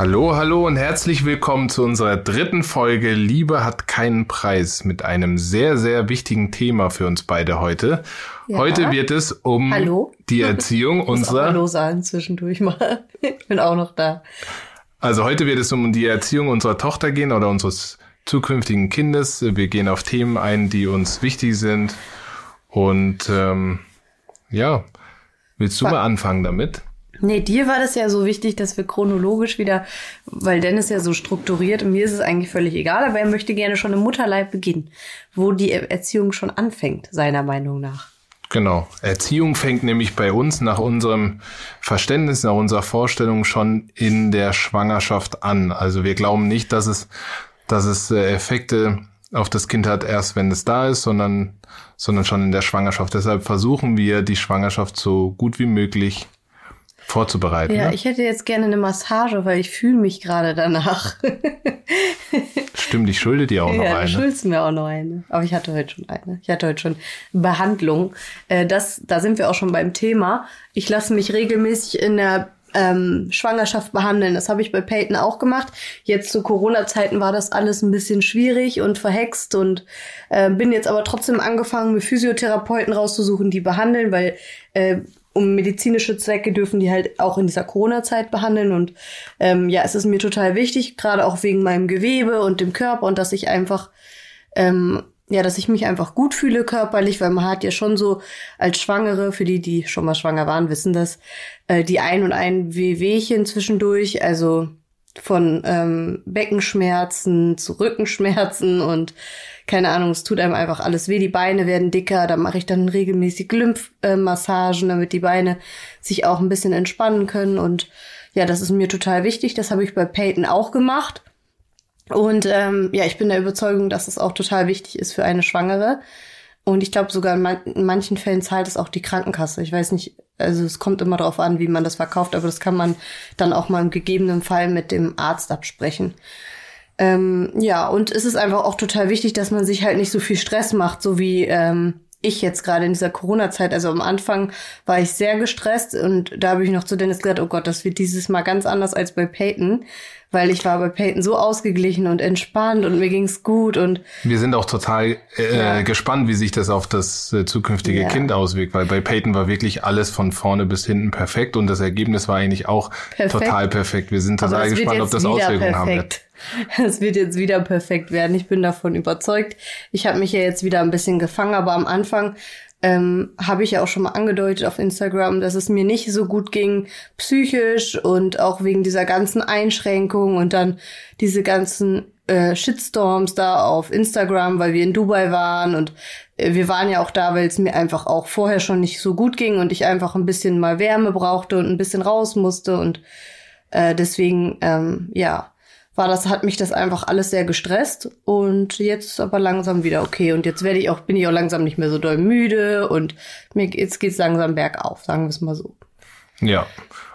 Hallo, hallo und herzlich willkommen zu unserer dritten Folge Liebe hat keinen Preis mit einem sehr, sehr wichtigen Thema für uns beide heute. Ja. Heute wird es um hallo? die Erziehung unserer. Hallo sagen zwischendurch mal. Ich bin auch noch da. Also heute wird es um die Erziehung unserer Tochter gehen oder unseres zukünftigen Kindes. Wir gehen auf Themen ein, die uns wichtig sind. Und ähm, ja, willst du mal anfangen damit? Nee, dir war das ja so wichtig, dass wir chronologisch wieder, weil Dennis ja so strukturiert und mir ist es eigentlich völlig egal, aber er möchte gerne schon im Mutterleib beginnen, wo die Erziehung schon anfängt, seiner Meinung nach. Genau. Erziehung fängt nämlich bei uns nach unserem Verständnis, nach unserer Vorstellung schon in der Schwangerschaft an. Also wir glauben nicht, dass es, dass es äh, Effekte auf das Kind hat, erst wenn es da ist, sondern, sondern schon in der Schwangerschaft. Deshalb versuchen wir, die Schwangerschaft so gut wie möglich vorzubereiten. Ja, ne? ich hätte jetzt gerne eine Massage, weil ich fühle mich gerade danach. Stimmt, ich schulde dir auch noch ja, eine. Ja, du schuldest mir auch noch eine. Aber ich hatte heute schon eine. Ich hatte heute schon Behandlung. Äh, das, da sind wir auch schon beim Thema. Ich lasse mich regelmäßig in der ähm, Schwangerschaft behandeln. Das habe ich bei Peyton auch gemacht. Jetzt zu Corona-Zeiten war das alles ein bisschen schwierig und verhext und äh, bin jetzt aber trotzdem angefangen, mir Physiotherapeuten rauszusuchen, die behandeln, weil äh, um medizinische Zwecke dürfen die halt auch in dieser Corona-Zeit behandeln. Und ähm, ja, es ist mir total wichtig, gerade auch wegen meinem Gewebe und dem Körper und dass ich einfach, ähm, ja, dass ich mich einfach gut fühle körperlich, weil man hat ja schon so als Schwangere, für die, die schon mal schwanger waren, wissen das, äh, die ein und ein Wehwehchen zwischendurch, also von ähm, Beckenschmerzen zu Rückenschmerzen und keine Ahnung, es tut einem einfach alles weh, die Beine werden dicker, da mache ich dann regelmäßig Lymphmassagen, damit die Beine sich auch ein bisschen entspannen können und ja, das ist mir total wichtig, das habe ich bei Peyton auch gemacht. Und ähm, ja, ich bin der Überzeugung, dass es auch total wichtig ist für eine Schwangere und ich glaube sogar in, man in manchen Fällen zahlt es auch die Krankenkasse. Ich weiß nicht, also es kommt immer darauf an, wie man das verkauft, aber das kann man dann auch mal im gegebenen Fall mit dem Arzt absprechen. Ähm, ja, und es ist einfach auch total wichtig, dass man sich halt nicht so viel Stress macht, so wie ähm, ich jetzt gerade in dieser Corona-Zeit. Also am Anfang war ich sehr gestresst und da habe ich noch zu Dennis gesagt, oh Gott, das wird dieses Mal ganz anders als bei Peyton weil ich war bei Peyton so ausgeglichen und entspannt und mir ging's gut und wir sind auch total äh, ja. gespannt, wie sich das auf das äh, zukünftige ja. Kind auswirkt, weil bei Peyton war wirklich alles von vorne bis hinten perfekt und das Ergebnis war eigentlich auch perfekt. total perfekt. Wir sind total gespannt, ob das Auswirkungen haben wird. Es wird jetzt wieder perfekt werden. Ich bin davon überzeugt. Ich habe mich ja jetzt wieder ein bisschen gefangen, aber am Anfang ähm, habe ich ja auch schon mal angedeutet auf Instagram, dass es mir nicht so gut ging, psychisch und auch wegen dieser ganzen Einschränkungen und dann diese ganzen äh, Shitstorms da auf Instagram, weil wir in Dubai waren und äh, wir waren ja auch da, weil es mir einfach auch vorher schon nicht so gut ging und ich einfach ein bisschen mal Wärme brauchte und ein bisschen raus musste und äh, deswegen, ähm, ja, war das, hat mich das einfach alles sehr gestresst und jetzt ist aber langsam wieder okay und jetzt werde ich auch, bin ich auch langsam nicht mehr so doll müde und mir, jetzt geht's langsam bergauf, sagen wir es mal so. Ja.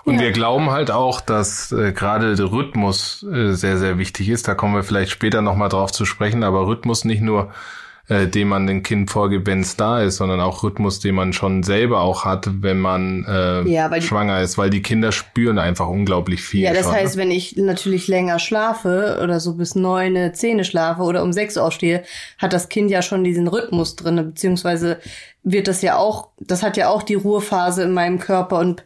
Und ja. wir glauben halt auch, dass äh, gerade der Rhythmus äh, sehr, sehr wichtig ist. Da kommen wir vielleicht später nochmal drauf zu sprechen, aber Rhythmus nicht nur äh, den man dem Kind vorgibt, wenn es da ist, sondern auch Rhythmus, den man schon selber auch hat, wenn man äh, ja, schwanger ist, weil die Kinder spüren einfach unglaublich viel. Ja, das schon, heißt, ne? wenn ich natürlich länger schlafe oder so bis neune, zehn schlafe oder um sechs aufstehe, hat das Kind ja schon diesen Rhythmus drinne, beziehungsweise wird das ja auch, das hat ja auch die Ruhephase in meinem Körper und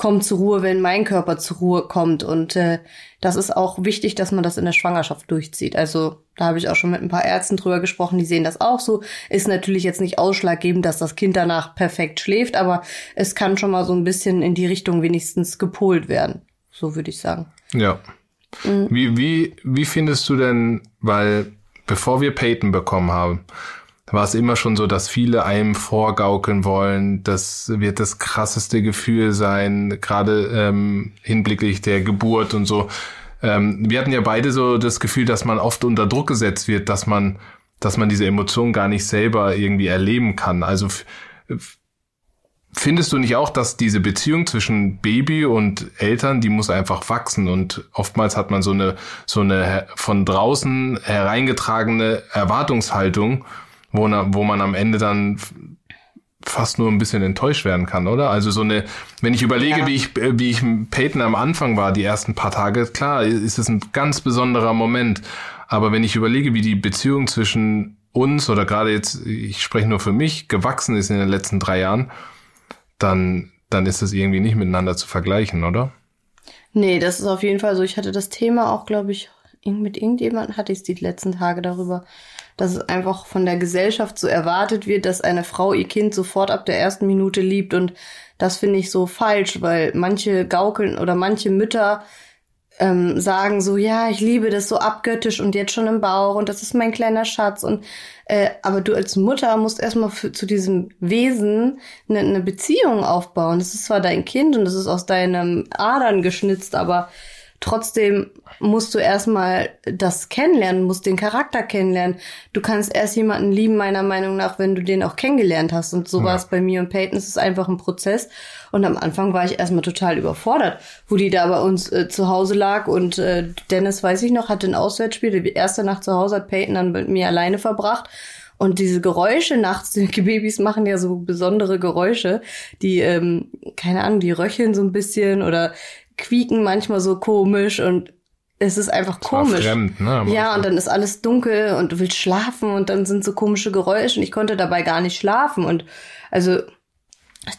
kommt zur Ruhe, wenn mein Körper zur Ruhe kommt. Und äh, das ist auch wichtig, dass man das in der Schwangerschaft durchzieht. Also da habe ich auch schon mit ein paar Ärzten drüber gesprochen, die sehen das auch so. Ist natürlich jetzt nicht ausschlaggebend, dass das Kind danach perfekt schläft, aber es kann schon mal so ein bisschen in die Richtung wenigstens gepolt werden. So würde ich sagen. Ja. Mhm. Wie, wie, wie findest du denn, weil bevor wir Peyton bekommen haben, war es immer schon so, dass viele einem vorgaukeln wollen. Das wird das krasseste Gefühl sein, gerade ähm, hinblicklich der Geburt und so. Ähm, wir hatten ja beide so das Gefühl, dass man oft unter Druck gesetzt wird, dass man, dass man diese Emotionen gar nicht selber irgendwie erleben kann. Also findest du nicht auch, dass diese Beziehung zwischen Baby und Eltern, die muss einfach wachsen und oftmals hat man so eine, so eine von draußen hereingetragene Erwartungshaltung, wo, wo man am Ende dann fast nur ein bisschen enttäuscht werden kann, oder? Also so eine, wenn ich überlege, ja. wie ich, äh, wie ich Peyton am Anfang war, die ersten paar Tage, klar, ist es ein ganz besonderer Moment. Aber wenn ich überlege, wie die Beziehung zwischen uns oder gerade jetzt, ich spreche nur für mich, gewachsen ist in den letzten drei Jahren, dann, dann ist das irgendwie nicht miteinander zu vergleichen, oder? Nee, das ist auf jeden Fall so. Ich hatte das Thema auch, glaube ich, mit irgendjemandem hatte ich es die letzten Tage darüber, dass es einfach von der Gesellschaft so erwartet wird, dass eine Frau ihr Kind sofort ab der ersten Minute liebt. Und das finde ich so falsch, weil manche gaukeln oder manche Mütter ähm, sagen so, ja, ich liebe das so abgöttisch und jetzt schon im Bauch und das ist mein kleiner Schatz. Und äh, aber du als Mutter musst erstmal zu diesem Wesen eine, eine Beziehung aufbauen. Das ist zwar dein Kind und das ist aus deinem Adern geschnitzt, aber Trotzdem musst du erstmal das kennenlernen, musst den Charakter kennenlernen. Du kannst erst jemanden lieben, meiner Meinung nach, wenn du den auch kennengelernt hast. Und so ja. war es bei mir und Peyton. Es ist einfach ein Prozess. Und am Anfang war ich erstmal total überfordert, wo die da bei uns äh, zu Hause lag. Und äh, Dennis, weiß ich noch, hatte ein Auswärtsspiel. Die erste Nacht zu Hause hat Peyton dann mit mir alleine verbracht. Und diese Geräusche nachts, die Babys machen ja so besondere Geräusche, die, ähm, keine Ahnung, die röcheln so ein bisschen oder quieken manchmal so komisch und es ist einfach komisch. Fremd, ne? Ja, und dann ist alles dunkel und du willst schlafen und dann sind so komische Geräusche und ich konnte dabei gar nicht schlafen und also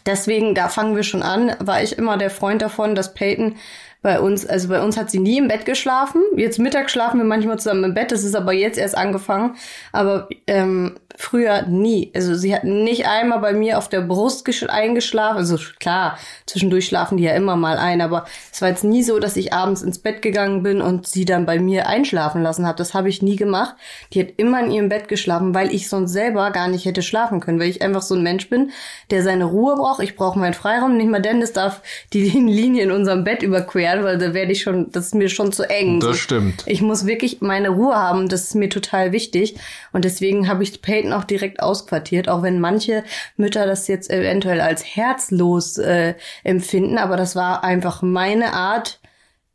deswegen, da fangen wir schon an, war ich immer der Freund davon, dass Peyton bei uns, also bei uns hat sie nie im Bett geschlafen. Jetzt Mittag schlafen wir manchmal zusammen im Bett, das ist aber jetzt erst angefangen. Aber ähm, früher nie. Also sie hat nicht einmal bei mir auf der Brust eingeschlafen. Also klar, zwischendurch schlafen die ja immer mal ein, aber es war jetzt nie so, dass ich abends ins Bett gegangen bin und sie dann bei mir einschlafen lassen habe. Das habe ich nie gemacht. Die hat immer in ihrem Bett geschlafen, weil ich sonst selber gar nicht hätte schlafen können, weil ich einfach so ein Mensch bin, der seine Ruhe braucht. Ich brauche meinen Freiraum. Nicht mal Dennis darf die Linie in unserem Bett überqueren, weil da werde ich schon, das ist mir schon zu eng. Das stimmt. Ich muss wirklich meine Ruhe haben. Das ist mir total wichtig. Und deswegen habe ich Peyton Peyton auch direkt ausquartiert, auch wenn manche Mütter das jetzt eventuell als herzlos äh, empfinden, aber das war einfach meine Art,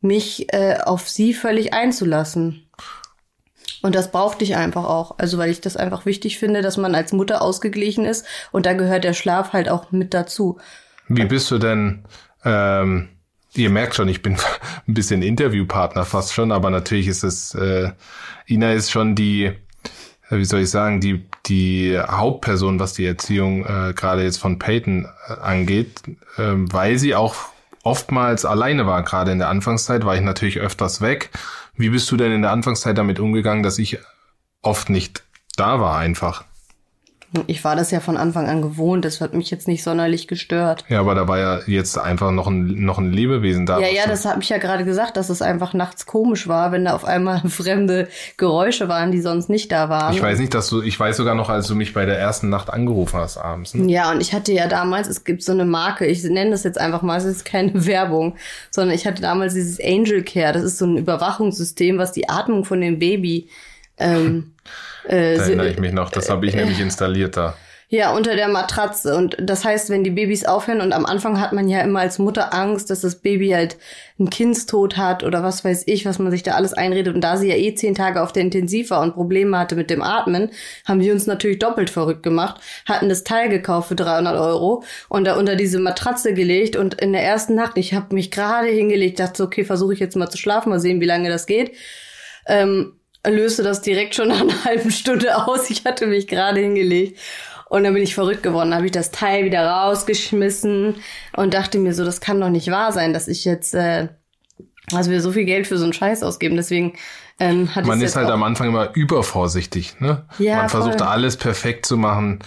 mich äh, auf sie völlig einzulassen. Und das brauchte ich einfach auch. Also weil ich das einfach wichtig finde, dass man als Mutter ausgeglichen ist und da gehört der Schlaf halt auch mit dazu. Wie bist du denn, ähm, ihr merkt schon, ich bin ein bisschen Interviewpartner fast schon, aber natürlich ist es, äh, Ina ist schon die, wie soll ich sagen, die, die Hauptperson, was die Erziehung äh, gerade jetzt von Peyton äh, angeht, äh, weil sie auch oftmals alleine war. Gerade in der Anfangszeit war ich natürlich öfters weg. Wie bist du denn in der Anfangszeit damit umgegangen, dass ich oft nicht da war einfach? Ich war das ja von Anfang an gewohnt, das hat mich jetzt nicht sonderlich gestört. Ja, aber da war ja jetzt einfach noch ein, noch ein Lebewesen da. Ja, ja, das habe ich ja gerade gesagt, dass es einfach nachts komisch war, wenn da auf einmal fremde Geräusche waren, die sonst nicht da waren. Ich weiß nicht, dass du, ich weiß sogar noch, als du mich bei der ersten Nacht angerufen hast abends. Ne? Ja, und ich hatte ja damals, es gibt so eine Marke, ich nenne das jetzt einfach mal, es ist keine Werbung, sondern ich hatte damals dieses Angel Care, das ist so ein Überwachungssystem, was die Atmung von dem Baby ähm, äh, da erinnere ich mich noch, das habe ich äh, nämlich installiert da. Ja, unter der Matratze. Und das heißt, wenn die Babys aufhören und am Anfang hat man ja immer als Mutter Angst, dass das Baby halt einen Kindstod hat oder was weiß ich, was man sich da alles einredet. Und da sie ja eh zehn Tage auf der Intensiv war und Probleme hatte mit dem Atmen, haben die uns natürlich doppelt verrückt gemacht, hatten das Teil gekauft für 300 Euro und da unter diese Matratze gelegt. Und in der ersten Nacht, ich habe mich gerade hingelegt, dachte, okay, versuche ich jetzt mal zu schlafen, mal sehen, wie lange das geht. Ähm, löste das direkt schon nach einer halben Stunde aus. Ich hatte mich gerade hingelegt. Und dann bin ich verrückt geworden, habe ich das Teil wieder rausgeschmissen und dachte mir so, das kann doch nicht wahr sein, dass ich jetzt, äh, also wir so viel Geld für so einen Scheiß ausgeben. Deswegen ähm, hat Man ist halt am Anfang immer übervorsichtig, ne? Ja, Man versucht voll. alles perfekt zu machen.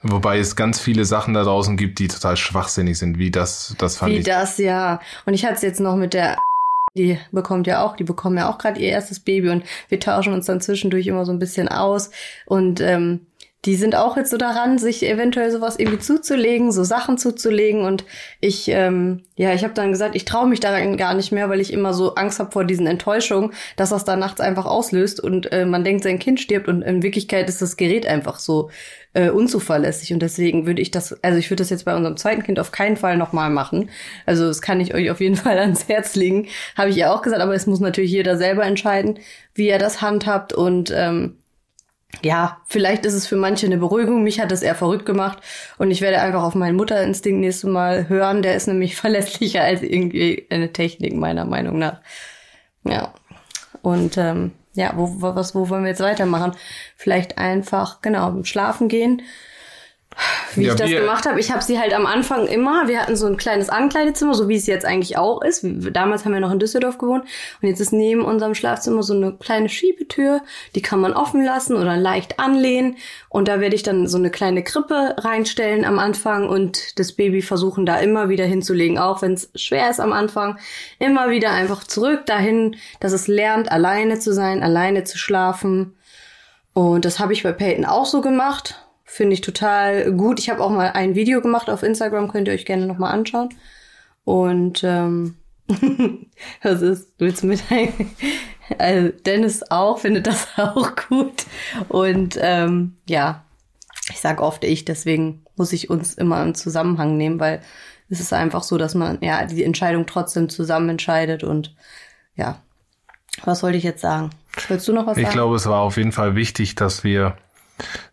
Wobei es ganz viele Sachen da draußen gibt, die total schwachsinnig sind, wie das, das fand wie ich. Wie das, ja. Und ich hatte es jetzt noch mit der die bekommt ja auch, die bekommen ja auch gerade ihr erstes Baby und wir tauschen uns dann zwischendurch immer so ein bisschen aus. Und ähm, die sind auch jetzt so daran, sich eventuell sowas irgendwie zuzulegen, so Sachen zuzulegen. Und ich, ähm, ja, ich habe dann gesagt, ich traue mich daran gar nicht mehr, weil ich immer so Angst habe vor diesen Enttäuschungen, dass das dann nachts einfach auslöst und äh, man denkt, sein Kind stirbt. Und in Wirklichkeit ist das Gerät einfach so äh, unzuverlässig. Und deswegen würde ich das, also ich würde das jetzt bei unserem zweiten Kind auf keinen Fall nochmal machen. Also das kann ich euch auf jeden Fall ans Herz legen. Habe ich ja auch gesagt, aber es muss natürlich jeder selber entscheiden, wie er das handhabt und ähm, ja, vielleicht ist es für manche eine Beruhigung. Mich hat das eher verrückt gemacht. Und ich werde einfach auf meinen Mutterinstinkt nächstes Mal hören. Der ist nämlich verlässlicher als irgendwie eine Technik, meiner Meinung nach. Ja. Und ähm, ja, wo, was, wo wollen wir jetzt weitermachen? Vielleicht einfach, genau, schlafen gehen wie ja, ich das gemacht habe. Ich habe sie halt am Anfang immer, wir hatten so ein kleines Ankleidezimmer, so wie es jetzt eigentlich auch ist. Damals haben wir noch in Düsseldorf gewohnt und jetzt ist neben unserem Schlafzimmer so eine kleine Schiebetür, die kann man offen lassen oder leicht anlehnen und da werde ich dann so eine kleine Krippe reinstellen am Anfang und das Baby versuchen da immer wieder hinzulegen, auch wenn es schwer ist am Anfang, immer wieder einfach zurück dahin, dass es lernt, alleine zu sein, alleine zu schlafen. Und das habe ich bei Peyton auch so gemacht Finde ich total gut. Ich habe auch mal ein Video gemacht auf Instagram, könnt ihr euch gerne nochmal anschauen. Und ähm, was ist, willst du mit Also Dennis auch, findet das auch gut. Und ähm, ja, ich sage oft ich, deswegen muss ich uns immer im Zusammenhang nehmen, weil es ist einfach so, dass man ja die Entscheidung trotzdem zusammen entscheidet und ja. Was wollte ich jetzt sagen? Willst du noch was ich sagen? Ich glaube, es war auf jeden Fall wichtig, dass wir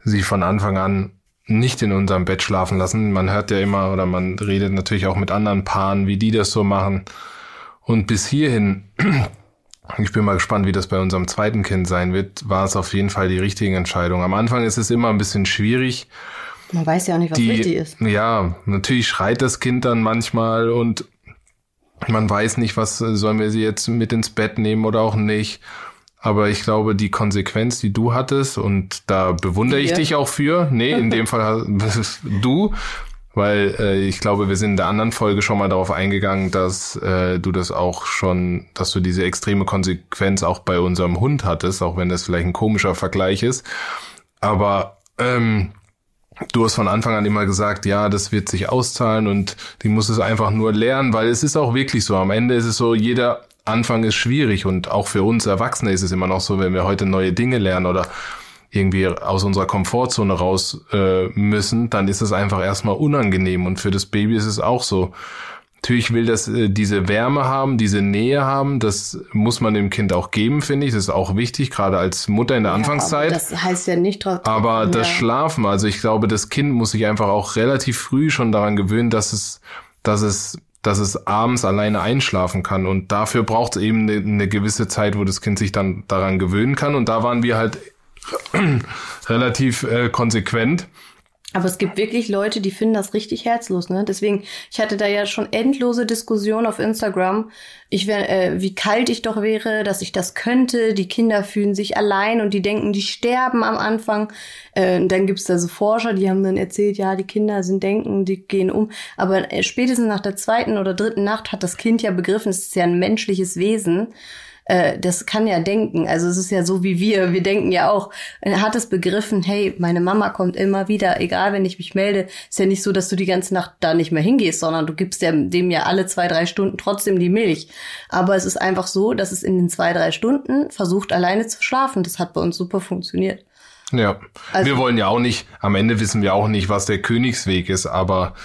sie von Anfang an nicht in unserem Bett schlafen lassen. Man hört ja immer oder man redet natürlich auch mit anderen Paaren, wie die das so machen. Und bis hierhin, ich bin mal gespannt, wie das bei unserem zweiten Kind sein wird, war es auf jeden Fall die richtige Entscheidung. Am Anfang ist es immer ein bisschen schwierig. Man weiß ja auch nicht, was die, richtig ist. Ja, natürlich schreit das Kind dann manchmal und man weiß nicht, was sollen wir sie jetzt mit ins Bett nehmen oder auch nicht. Aber ich glaube, die Konsequenz, die du hattest, und da bewundere ich dich auch für, nee, in dem Fall du, weil äh, ich glaube, wir sind in der anderen Folge schon mal darauf eingegangen, dass äh, du das auch schon, dass du diese extreme Konsequenz auch bei unserem Hund hattest, auch wenn das vielleicht ein komischer Vergleich ist. Aber ähm, du hast von Anfang an immer gesagt, ja, das wird sich auszahlen und die muss es einfach nur lernen, weil es ist auch wirklich so. Am Ende ist es so, jeder Anfang ist schwierig und auch für uns Erwachsene ist es immer noch so, wenn wir heute neue Dinge lernen oder irgendwie aus unserer Komfortzone raus äh, müssen, dann ist es einfach erstmal unangenehm und für das Baby ist es auch so. Natürlich will das äh, diese Wärme haben, diese Nähe haben, das muss man dem Kind auch geben, finde ich. Das ist auch wichtig, gerade als Mutter in der ja, Anfangszeit. das heißt ja nicht trotzdem. Aber das ja. Schlafen, also ich glaube, das Kind muss sich einfach auch relativ früh schon daran gewöhnen, dass es, dass es dass es abends alleine einschlafen kann. Und dafür braucht es eben eine, eine gewisse Zeit, wo das Kind sich dann daran gewöhnen kann. Und da waren wir halt relativ äh, konsequent aber es gibt wirklich Leute, die finden das richtig herzlos, ne? Deswegen, ich hatte da ja schon endlose Diskussionen auf Instagram, ich wär, äh, wie kalt ich doch wäre, dass ich das könnte. Die Kinder fühlen sich allein und die denken, die sterben am Anfang. Äh, dann gibt's da so Forscher, die haben dann erzählt, ja, die Kinder sind denken, die gehen um. Aber äh, spätestens nach der zweiten oder dritten Nacht hat das Kind ja begriffen, es ist ja ein menschliches Wesen äh, das kann ja denken. Also es ist ja so wie wir. Wir denken ja auch. Er hat es begriffen, hey, meine Mama kommt immer wieder, egal wenn ich mich melde. Ist ja nicht so, dass du die ganze Nacht da nicht mehr hingehst, sondern du gibst dem, dem ja alle zwei, drei Stunden trotzdem die Milch. Aber es ist einfach so, dass es in den zwei, drei Stunden versucht, alleine zu schlafen. Das hat bei uns super funktioniert. Ja, also, wir wollen ja auch nicht, am Ende wissen wir auch nicht, was der Königsweg ist, aber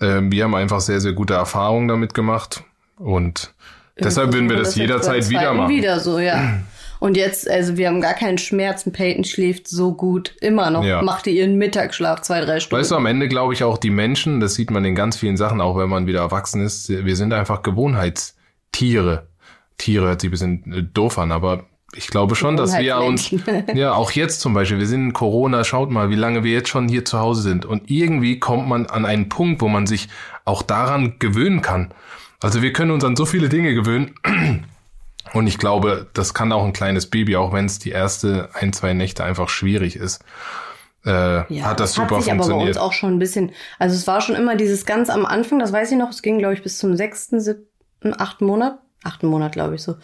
äh, wir haben einfach sehr, sehr gute Erfahrungen damit gemacht und Deshalb würden wir das, das jederzeit wieder machen. Wieder so, ja. Und jetzt, also wir haben gar keinen Schmerzen. Peyton schläft so gut. Immer noch. Ja. Macht ihr ihren Mittagsschlaf zwei, drei Stunden. Weißt du, am Ende glaube ich auch die Menschen, das sieht man in ganz vielen Sachen, auch wenn man wieder erwachsen ist, wir sind einfach Gewohnheitstiere. Tiere hört sich ein bisschen äh, doof an, aber ich glaube schon, dass wir uns, ja, auch jetzt zum Beispiel, wir sind in Corona, schaut mal, wie lange wir jetzt schon hier zu Hause sind. Und irgendwie kommt man an einen Punkt, wo man sich auch daran gewöhnen kann. Also wir können uns an so viele Dinge gewöhnen. Und ich glaube, das kann auch ein kleines Baby, auch wenn es die erste ein, zwei Nächte einfach schwierig ist. Äh, ja, hat das, das super hat sich funktioniert. aber bei uns auch schon ein bisschen, also es war schon immer dieses ganz am Anfang, das weiß ich noch, es ging glaube ich bis zum sechsten, siebten, achten Monat, achten Monat glaube ich so,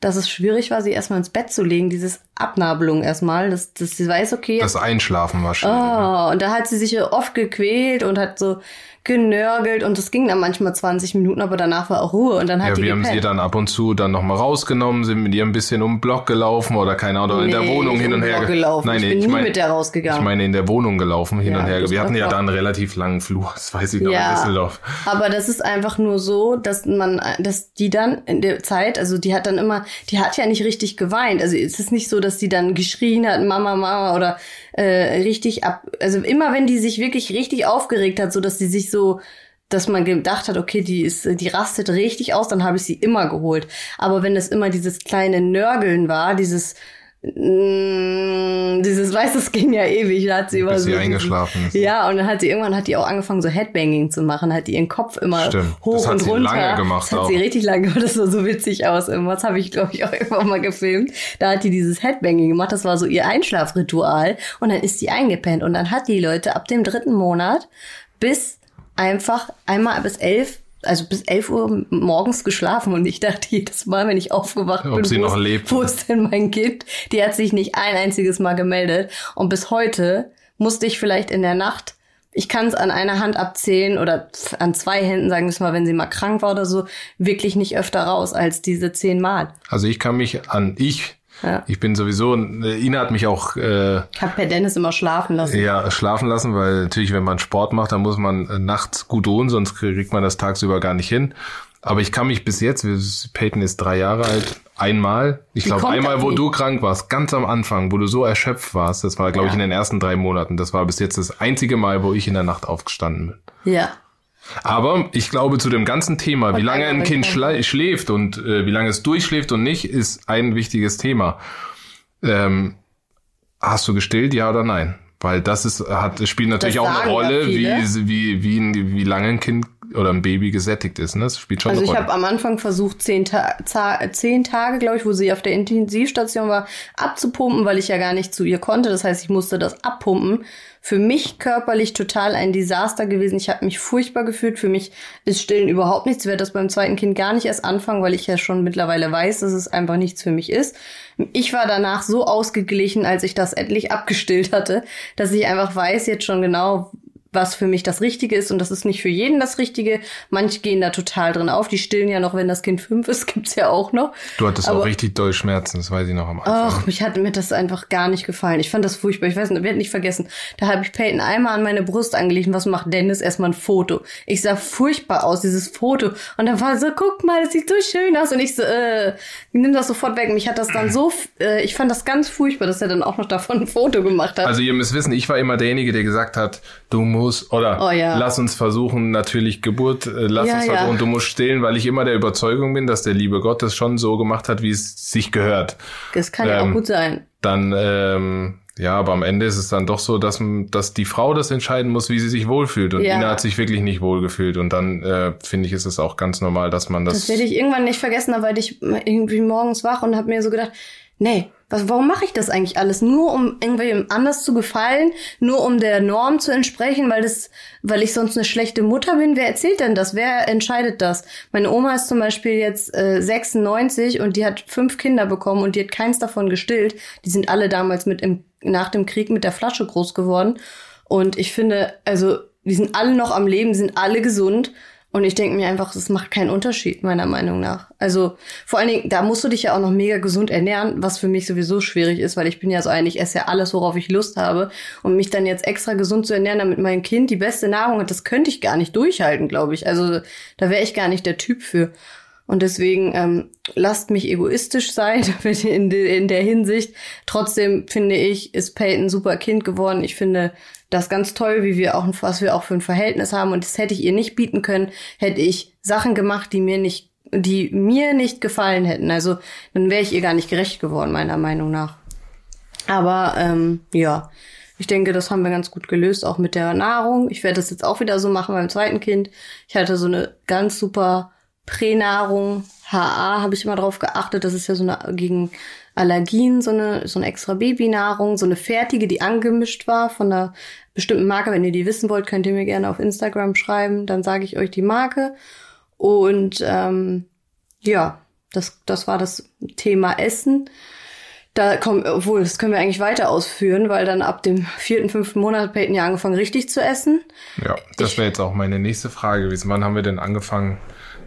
dass es schwierig war, sie erstmal ins Bett zu legen, dieses Abnabelung erstmal, dass, dass sie weiß, okay. Das Einschlafen war schwierig. Oh, und da hat sie sich oft gequält und hat so, genörgelt und das ging dann manchmal 20 Minuten, aber danach war auch Ruhe und dann hat ja, die wir gepennt. haben sie dann ab und zu dann nochmal rausgenommen, sind mit ihr ein bisschen um den Block gelaufen oder keine Ahnung, nee, in der Wohnung hin und her. Block gelaufen. Nein, nee, ich bin ich mein, nie mit der rausgegangen. Ich meine in der Wohnung gelaufen, hin ja, und her. Wir hatten ja da einen relativ langen Flur, das weiß ich noch ja, in Düsseldorf. Aber das ist einfach nur so, dass man, dass die dann, lange Zeit. Also die hat dann immer, die hat ja nicht richtig geweint. Also es ist nicht so, dass die dann geschrien hat, Mama, Mama oder äh, richtig ab. Also immer wenn die sich wirklich richtig aufgeregt hat, so dass sie sich so dass man gedacht hat, okay, die ist, die rastet richtig aus, dann habe ich sie immer geholt. Aber wenn es immer dieses kleine Nörgeln war, dieses dieses, weißt es ging ja ewig, da hat sie immer Bis so. sie eingeschlafen ist. Ja, und dann hat sie irgendwann hat die auch angefangen, so Headbanging zu machen, hat die ihren Kopf immer Stimmt. hoch Das hat und sie runter. lange gemacht das hat auch. sie richtig lange gemacht, das sah so witzig aus. Irgendwas habe ich, glaube ich, auch irgendwann mal gefilmt. Da hat die dieses Headbanging gemacht, das war so ihr Einschlafritual. Und dann ist sie eingepennt. Und dann hat die Leute ab dem dritten Monat bis einfach einmal bis elf also bis 11 Uhr morgens geschlafen und ich dachte jedes Mal, wenn ich aufgewacht Ob bin, sie wo, noch lebt. wo ist denn mein Kind? Die hat sich nicht ein einziges Mal gemeldet und bis heute musste ich vielleicht in der Nacht, ich kann es an einer Hand abzählen oder an zwei Händen, sagen wir es mal, wenn sie mal krank war oder so, wirklich nicht öfter raus als diese zehn Mal. Also ich kann mich an ich, Ja. ich bin sowieso, Ina hat mich auch äh, Ich habe per Dennis immer schlafen lassen. ja, schlafen lassen, weil natürlich, wenn man Sport macht, dann muss man äh, nachts gut ruhen, sonst kriegt man das tagsüber gar nicht hin. Aber ich kann mich bis jetzt, Peyton ist drei Jahre alt, einmal, ich glaube einmal, wo du krank warst, ganz am Anfang, wo du so erschöpft warst, das war, glaube Ja. ich, in den ersten drei Monaten. Das war bis jetzt das einzige Mal, wo ich in der Nacht aufgestanden bin. Ja. Aber ich glaube, zu dem ganzen Thema, wie lange ein Kind schläft und äh, wie lange es durchschläft und nicht, ist ein wichtiges Thema. Ähm, hast du gestillt, ja oder nein? Weil das ist, hat, spielt natürlich auch eine sagen ja Rolle, wie, wie, wie, wie lange ein Kind oder ein Baby gesättigt ist. Ne? Das spielt schon Also eine ich Rolle. habe am Anfang versucht, zehn, Ta zehn Tage, glaube ich, wo sie auf der Intensivstation war, abzupumpen, weil ich ja gar nicht zu ihr konnte. Das heißt, ich musste das abpumpen. Für mich körperlich total ein Desaster gewesen. Ich habe mich furchtbar gefühlt. Für mich ist Stillen überhaupt nichts. Ich werde das beim zweiten Kind gar nicht erst anfangen, weil ich ja schon mittlerweile weiß, dass es einfach nichts für mich ist. Ich war danach so ausgeglichen, als ich das endlich abgestillt hatte, dass ich einfach weiß jetzt schon genau, was für mich das Richtige ist und das ist nicht für jeden das Richtige. Manche gehen da total drin auf. Die stillen ja noch, wenn das Kind fünf ist, gibt's ja auch noch. Du hattest aber- auch richtig doll Schmerzen, das weiß ich noch am Anfang. Ach, mich hat mir das einfach gar nicht gefallen. Ich fand das furchtbar. Ich weiß nicht, werde nicht vergessen. Da habe ich Peyton einmal an meine Brust angelegt. Was macht Dennis? Erstmal ein Foto. Ich sah furchtbar aus, dieses Foto. Und dann war so, guck mal, das sieht so schön aus. Und ich so, äh, nimm das sofort weg. Mich hat das dann so, äh, ich fand das ganz furchtbar, dass er dann auch noch davon ein Foto gemacht hat. Also ihr müsst wissen, ich war immer derjenige, der gesagt hat, du musst oder Oh ja. lass uns versuchen, natürlich Geburt, äh, lass Ja, uns ja. versuchen, du musst stillen, weil ich immer der Überzeugung bin, dass der liebe Gott das schon so gemacht hat, wie es sich gehört. das kann ja auch ähm, gut sein. Dann ähm, ja, aber am Ende ist es dann doch so, dass, dass die Frau das entscheiden muss, wie sie sich wohlfühlt. Und Ja. Ina hat sich wirklich nicht wohlgefühlt. Und dann äh, finde ich, ist es auch ganz normal, dass man das. Das werde ich irgendwann nicht vergessen, da war ich irgendwie morgens wach und habe mir so gedacht, nee, was, warum mache ich das eigentlich alles? Nur um irgendwem anders zu gefallen, nur um der Norm zu entsprechen, weil das, weil ich sonst eine schlechte Mutter bin? Wer erzählt denn das? Wer entscheidet das? Meine Oma ist zum Beispiel jetzt äh, 96 und die hat fünf Kinder bekommen und die hat keins davon gestillt. Die sind alle damals mit im, nach dem Krieg mit der Flasche groß geworden. Und ich finde, also, die sind alle noch am Leben, sind alle gesund. Und ich denke mir einfach, es macht keinen Unterschied, meiner Meinung nach. Also vor allen Dingen, da musst du dich ja auch noch mega gesund ernähren, was für mich sowieso schwierig ist, weil ich bin ja so eigentlich, esse ja alles, worauf ich Lust habe. Und mich dann jetzt extra gesund zu ernähren, damit mein Kind die beste Nahrung hat, das könnte ich gar nicht durchhalten, glaube ich. Also da wäre ich gar nicht der Typ für. Und deswegen ähm, lasst mich egoistisch sein in, de, in der Hinsicht. Trotzdem finde ich, ist Peyton ein super Kind geworden. Ich finde das ganz toll, wie wir auch, was wir auch für ein Verhältnis haben. Und das hätte ich ihr nicht bieten können, hätte ich Sachen gemacht, die mir nicht, die mir nicht gefallen hätten. Also dann wäre ich ihr gar nicht gerecht geworden, meiner Meinung nach. Aber ähm, ja, ich denke, das haben wir ganz gut gelöst, auch mit der Nahrung. Ich werde das jetzt auch wieder so machen beim zweiten Kind. Ich hatte so eine ganz super Pränahrung, HA, habe ich immer drauf geachtet. Das ist ja so eine gegen Allergien, so eine, so eine extra Babynahrung, so eine fertige, die angemischt war von einer bestimmten Marke. Wenn ihr die wissen wollt, könnt ihr mir gerne auf Instagram schreiben, dann sage ich euch die Marke. Und ähm, ja, das, das war das Thema Essen. Da kommt, obwohl, das können wir eigentlich weiter ausführen, weil dann ab dem vierten, fünften Monat hat Peyton ja angefangen, richtig zu essen. Ja, das wäre jetzt auch meine nächste Frage gewesen. Wann haben wir denn angefangen,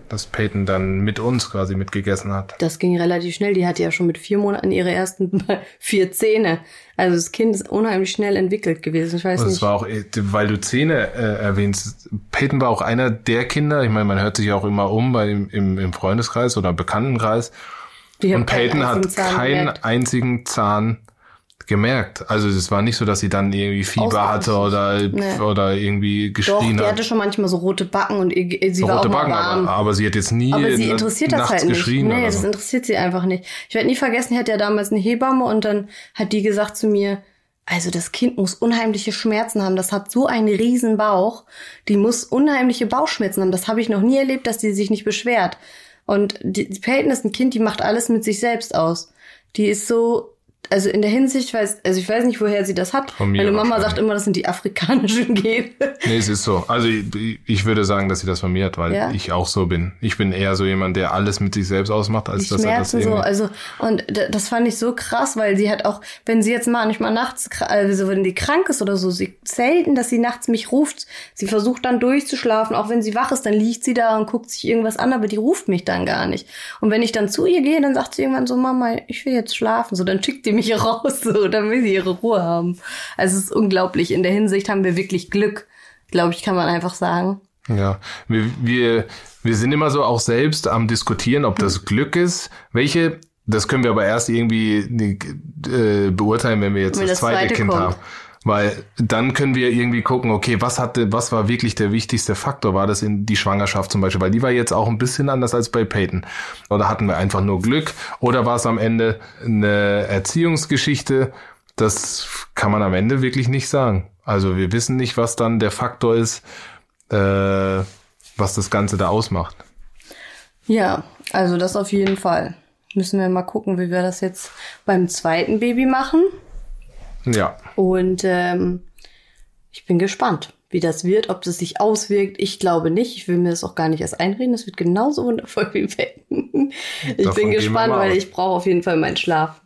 dass Peyton dann mit uns quasi mitgegessen hat. Das ging relativ schnell. Die hatte ja schon mit vier Monaten ihre ersten vier Zähne. Also das Kind ist unheimlich schnell entwickelt gewesen. Ich weiß Und nicht. es war auch, äh, weil du Zähne äh, erwähnst, Peyton war auch einer der Kinder, ich meine, man hört sich auch immer um bei, im, im Freundeskreis oder Bekanntenkreis. Die Und Peyton hat keinen einzigen Zahn gemerkt. Also es war nicht so, dass sie dann irgendwie Fieber hatte oder, Nee. oder irgendwie Doch, geschrien die hat. hatte schon manchmal so rote Backen und ihr- sie war auch Rote mal Backen, warm. aber, aber sie hat jetzt nie Aber sie interessiert das halt nicht. Nee, das so. interessiert sie einfach nicht. Ich werde nie vergessen, ich hatte ja damals eine Hebamme und dann hat die gesagt zu mir, also das Kind muss unheimliche Schmerzen haben. Das hat so einen riesen Bauch. Die muss unheimliche Bauchschmerzen haben. Das habe ich noch nie erlebt, dass die sich nicht beschwert. Und die, die Peyton ist ein Kind, die macht alles mit sich selbst aus. Die ist so, also in der Hinsicht, weiß, also ich weiß nicht, woher sie das hat. Von mir Meine Mama sagt immer, das sind die afrikanischen Gene. Nee, es ist so. Also ich, ich würde sagen, dass sie das von mir hat, weil Ja. ich auch so bin. Ich bin eher so jemand, der alles mit sich selbst ausmacht, als die dass er das so, irgendwie... also und das fand ich so krass, weil sie hat auch, wenn sie jetzt manchmal nachts, also wenn die krank ist oder so, sie selten, dass sie nachts mich ruft. Sie versucht dann durchzuschlafen, auch wenn sie wach ist, dann liegt sie da und guckt sich irgendwas an, aber die ruft mich dann gar nicht. Und wenn ich dann zu ihr gehe, dann sagt sie irgendwann so, Mama, ich will jetzt schlafen, so dann schickt die mich raus, so, dann will sie ihre Ruhe haben. Also es ist unglaublich. In der Hinsicht haben wir wirklich Glück, glaube ich, kann man einfach sagen. Ja, wir, wir, wir sind immer so auch selbst am diskutieren, ob das Glück ist. Welche, das können wir aber erst irgendwie äh, beurteilen, wenn wir jetzt Wenn das, das zweite, zweite Kind kommt. haben. Weil dann können wir irgendwie gucken, okay, was hatte, was war wirklich der wichtigste Faktor? War das in die Schwangerschaft zum Beispiel? Weil die war jetzt auch ein bisschen anders als bei Peyton. Oder hatten wir einfach nur Glück? Oder war es am Ende eine Erziehungsgeschichte? Das kann man am Ende wirklich nicht sagen. Also wir wissen nicht, was dann der Faktor ist, äh, was das Ganze da ausmacht. Ja, also das auf jeden Fall. Müssen wir mal gucken, wie wir das jetzt beim zweiten Baby machen. Ja, Und ähm, ich bin gespannt, wie das wird, ob das sich auswirkt. Ich glaube nicht. Ich will mir das auch gar nicht erst einreden. Das wird genauso wundervoll wie Betten. Ich Davon bin gespannt, weil ich brauche auf jeden Fall meinen Schlaf.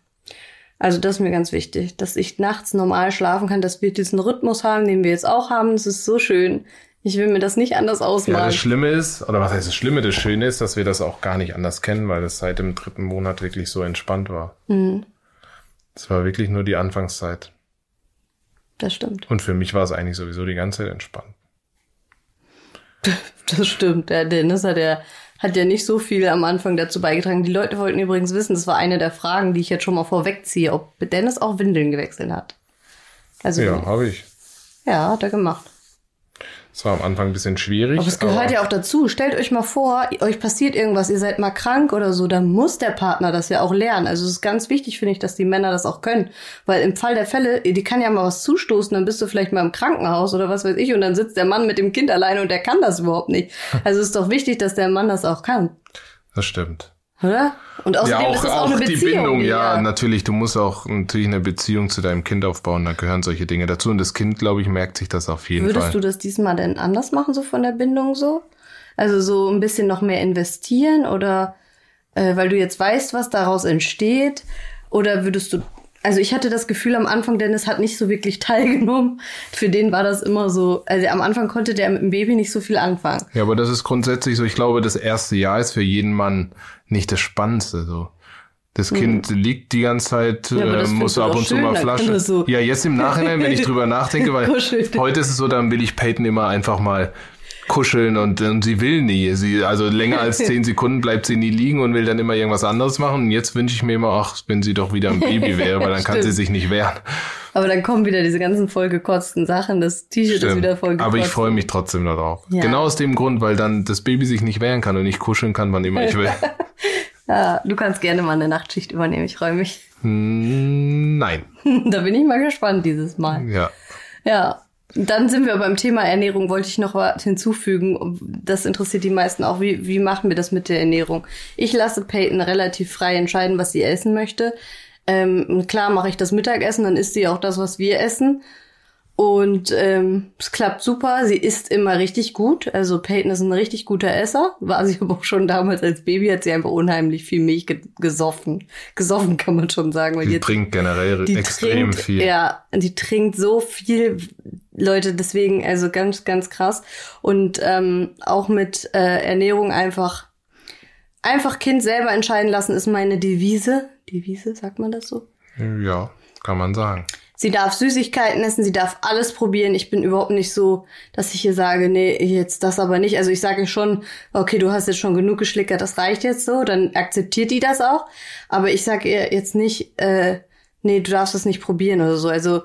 Also das ist mir ganz wichtig, dass ich nachts normal schlafen kann, dass wir diesen Rhythmus haben, den wir jetzt auch haben. Das ist so schön. Ich will mir das nicht anders ja, ausmalen. das Schlimme ist, oder was heißt das Schlimme? Das Schöne ist, dass wir das auch gar nicht anders kennen, weil das seit dem dritten Monat wirklich so entspannt war. Mhm. Es war wirklich nur die Anfangszeit. das stimmt. Und für mich war es eigentlich sowieso die ganze Zeit entspannt. Das stimmt. Der Dennis hat ja, hat ja nicht so viel am Anfang dazu beigetragen. Die Leute wollten übrigens wissen, das war eine der Fragen, die ich jetzt schon mal vorwegziehe, ob Dennis auch Windeln gewechselt hat. Also, Ja, ja, habe ich. hat er gemacht. Es war am Anfang ein bisschen schwierig. Aber es gehört aber ja auch dazu. Stellt euch mal vor, euch passiert irgendwas, ihr seid mal krank oder so, dann muss der Partner das ja auch lernen. Also es ist ganz wichtig, finde ich, dass die Männer das auch können. Weil im Fall der Fälle, die kann ja mal was zustoßen, dann bist du vielleicht mal im Krankenhaus oder was weiß ich und dann sitzt der Mann mit dem Kind alleine und der kann das überhaupt nicht. Also es ist doch wichtig, dass der Mann das auch kann. Das stimmt. Oder? Und außerdem ja, auch, ist es auch, auch eine die Beziehung. Bindung, die ja, natürlich. Du musst auch natürlich eine Beziehung zu deinem Kind aufbauen. Da gehören solche Dinge dazu. Und das Kind, glaube ich, merkt sich das auf jeden Würdest Fall. du das diesmal denn anders machen, so von der Bindung so? Also so ein bisschen noch mehr investieren oder äh, weil du jetzt weißt, was daraus entsteht? Oder würdest du. Also ich hatte das Gefühl am Anfang, Dennis hat nicht so wirklich teilgenommen. Für den war das immer so, also am Anfang konnte der mit dem Baby nicht so viel anfangen. Ja, aber das ist grundsätzlich so. Ich glaube, das erste Jahr ist für jeden Mann nicht das Spannendste. So. Das Kind liegt die ganze Zeit, Hm. Ja, äh, muss ab und zu schön, mal dann Flasche. kann das so- Ja, jetzt im Nachhinein, wenn ich drüber nachdenke, weil heute ist es so, dann will ich Peyton immer einfach mal kuscheln und, und sie will nie. Sie, also länger als zehn Sekunden bleibt sie nie liegen und will dann immer irgendwas anderes machen. Und jetzt wünsche ich mir immer, ach, wenn sie doch wieder ein Baby wäre, weil dann kann sie sich nicht wehren. Aber dann kommen wieder diese ganzen vollgekotzten Sachen. Das T-Shirt ist wieder vollgekotzt. Aber ich freue mich trotzdem darauf. Ja. Genau aus dem Grund, weil dann das Baby sich nicht wehren kann und ich kuscheln kann, wann immer ich will. Ja, du kannst gerne mal eine Nachtschicht übernehmen. Ich freue mich. Hm, Nein. da bin ich mal gespannt dieses Mal. Ja. Ja, dann sind wir beim Thema Ernährung, wollte ich noch was hinzufügen. Das interessiert die meisten auch. Wie, wie machen wir das mit der Ernährung? Ich lasse Peyton relativ frei entscheiden, was sie essen möchte. Ähm, klar mache ich das Mittagessen, dann isst sie auch das, was wir essen. Und ähm, es klappt super. Sie isst immer richtig gut. Also Peyton ist ein richtig guter Esser. War sie aber auch schon damals als Baby, hat sie einfach unheimlich viel Milch ge gesoffen. Gesoffen kann man schon sagen. Weil Die jetzt trinkt generell die extrem trinkt, viel. Ja, die trinkt so viel, Leute, deswegen, also ganz, ganz krass. Und ähm, auch mit äh, Ernährung einfach einfach Kind selber entscheiden lassen ist meine Devise. Devise, sagt man das so? Ja, kann man sagen. Sie darf Süßigkeiten essen, sie darf alles probieren. Ich bin überhaupt nicht so, dass ich hier sage, nee, jetzt das aber nicht. Also ich sage schon, okay, du hast jetzt schon genug geschlickert, das reicht jetzt so, dann akzeptiert die das auch. Aber ich sage ihr jetzt nicht, äh, nee, du darfst das nicht probieren oder so. Also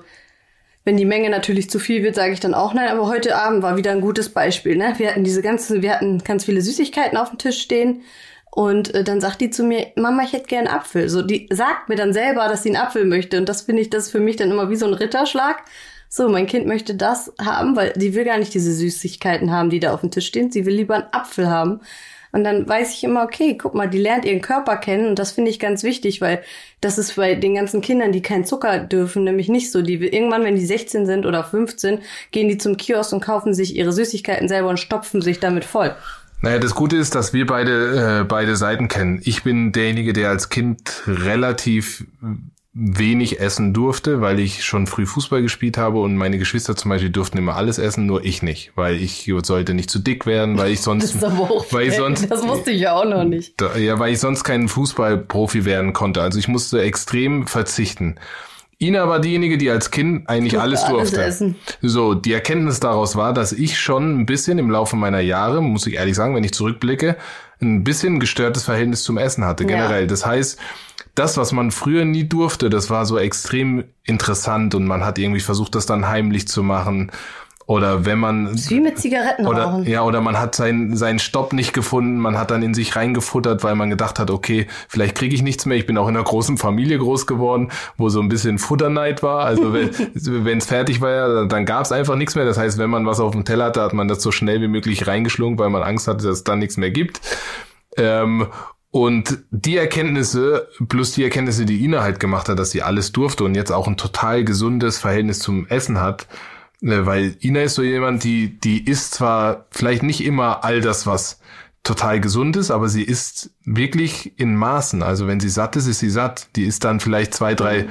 wenn die Menge natürlich zu viel wird, sage ich dann auch nein. Aber heute Abend war wieder ein gutes Beispiel. Ne? Wir hatten diese ganze, wir hatten ganz viele Süßigkeiten auf dem Tisch stehen und äh, dann sagt die zu mir, Mama, ich hätte gern Apfel. So, die sagt mir dann selber, dass sie einen Apfel möchte. Und das finde ich, das ist für mich dann immer wie so ein Ritterschlag. So, mein Kind möchte das haben, weil sie will gar nicht diese Süßigkeiten haben, die da auf dem Tisch stehen. Sie will lieber einen Apfel haben. Und dann weiß ich immer, okay, guck mal, die lernt ihren Körper kennen und das finde ich ganz wichtig, weil das ist bei den ganzen Kindern, die keinen Zucker dürfen, nämlich nicht so. Die irgendwann, wenn die 16 sind oder 15, gehen die zum Kiosk und kaufen sich ihre Süßigkeiten selber und stopfen sich damit voll. Naja, das Gute ist, dass wir beide äh, beide Seiten kennen. Ich bin derjenige, der als Kind relativ wenig essen durfte, weil ich schon früh Fußball gespielt habe und meine Geschwister zum Beispiel durften immer alles essen, nur ich nicht, weil ich sollte nicht zu dick werden, weil ich sonst, das weil ich sonst, das wusste ich ja auch noch nicht. Ja, weil ich sonst kein Fußballprofi werden konnte. Also ich musste extrem verzichten. Ina war diejenige, die als Kind eigentlich durfte alles durfte. Alles essen. So, die Erkenntnis daraus war, dass ich schon ein bisschen im Laufe meiner Jahre, muss ich ehrlich sagen, wenn ich zurückblicke, ein bisschen gestörtes Verhältnis zum Essen hatte, generell. Ja. Das heißt, das, was man früher nie durfte, das war so extrem interessant und man hat irgendwie versucht, das dann heimlich zu machen. Oder wenn man. Wie mit Zigaretten oder, rauchen. Ja, oder man hat seinen, seinen Stopp nicht gefunden, man hat dann in sich reingefuttert, weil man gedacht hat, okay, vielleicht kriege ich nichts mehr. Ich bin auch in einer großen Familie groß geworden, wo so ein bisschen Futterneid war. Also wenn es fertig war, dann gab es einfach nichts mehr. Das heißt, wenn man was auf dem Teller hatte, hat man das so schnell wie möglich reingeschlungen, weil man Angst hatte, dass es dann nichts mehr gibt. Ähm, und die Erkenntnisse, plus die Erkenntnisse, die Ina halt gemacht hat, dass sie alles durfte und jetzt auch ein total gesundes Verhältnis zum Essen hat, weil Ina ist so jemand, die, die isst zwar vielleicht nicht immer all das, was total gesund ist, aber sie isst wirklich in Maßen. Also wenn sie satt ist, ist sie satt. Die isst dann vielleicht zwei, drei,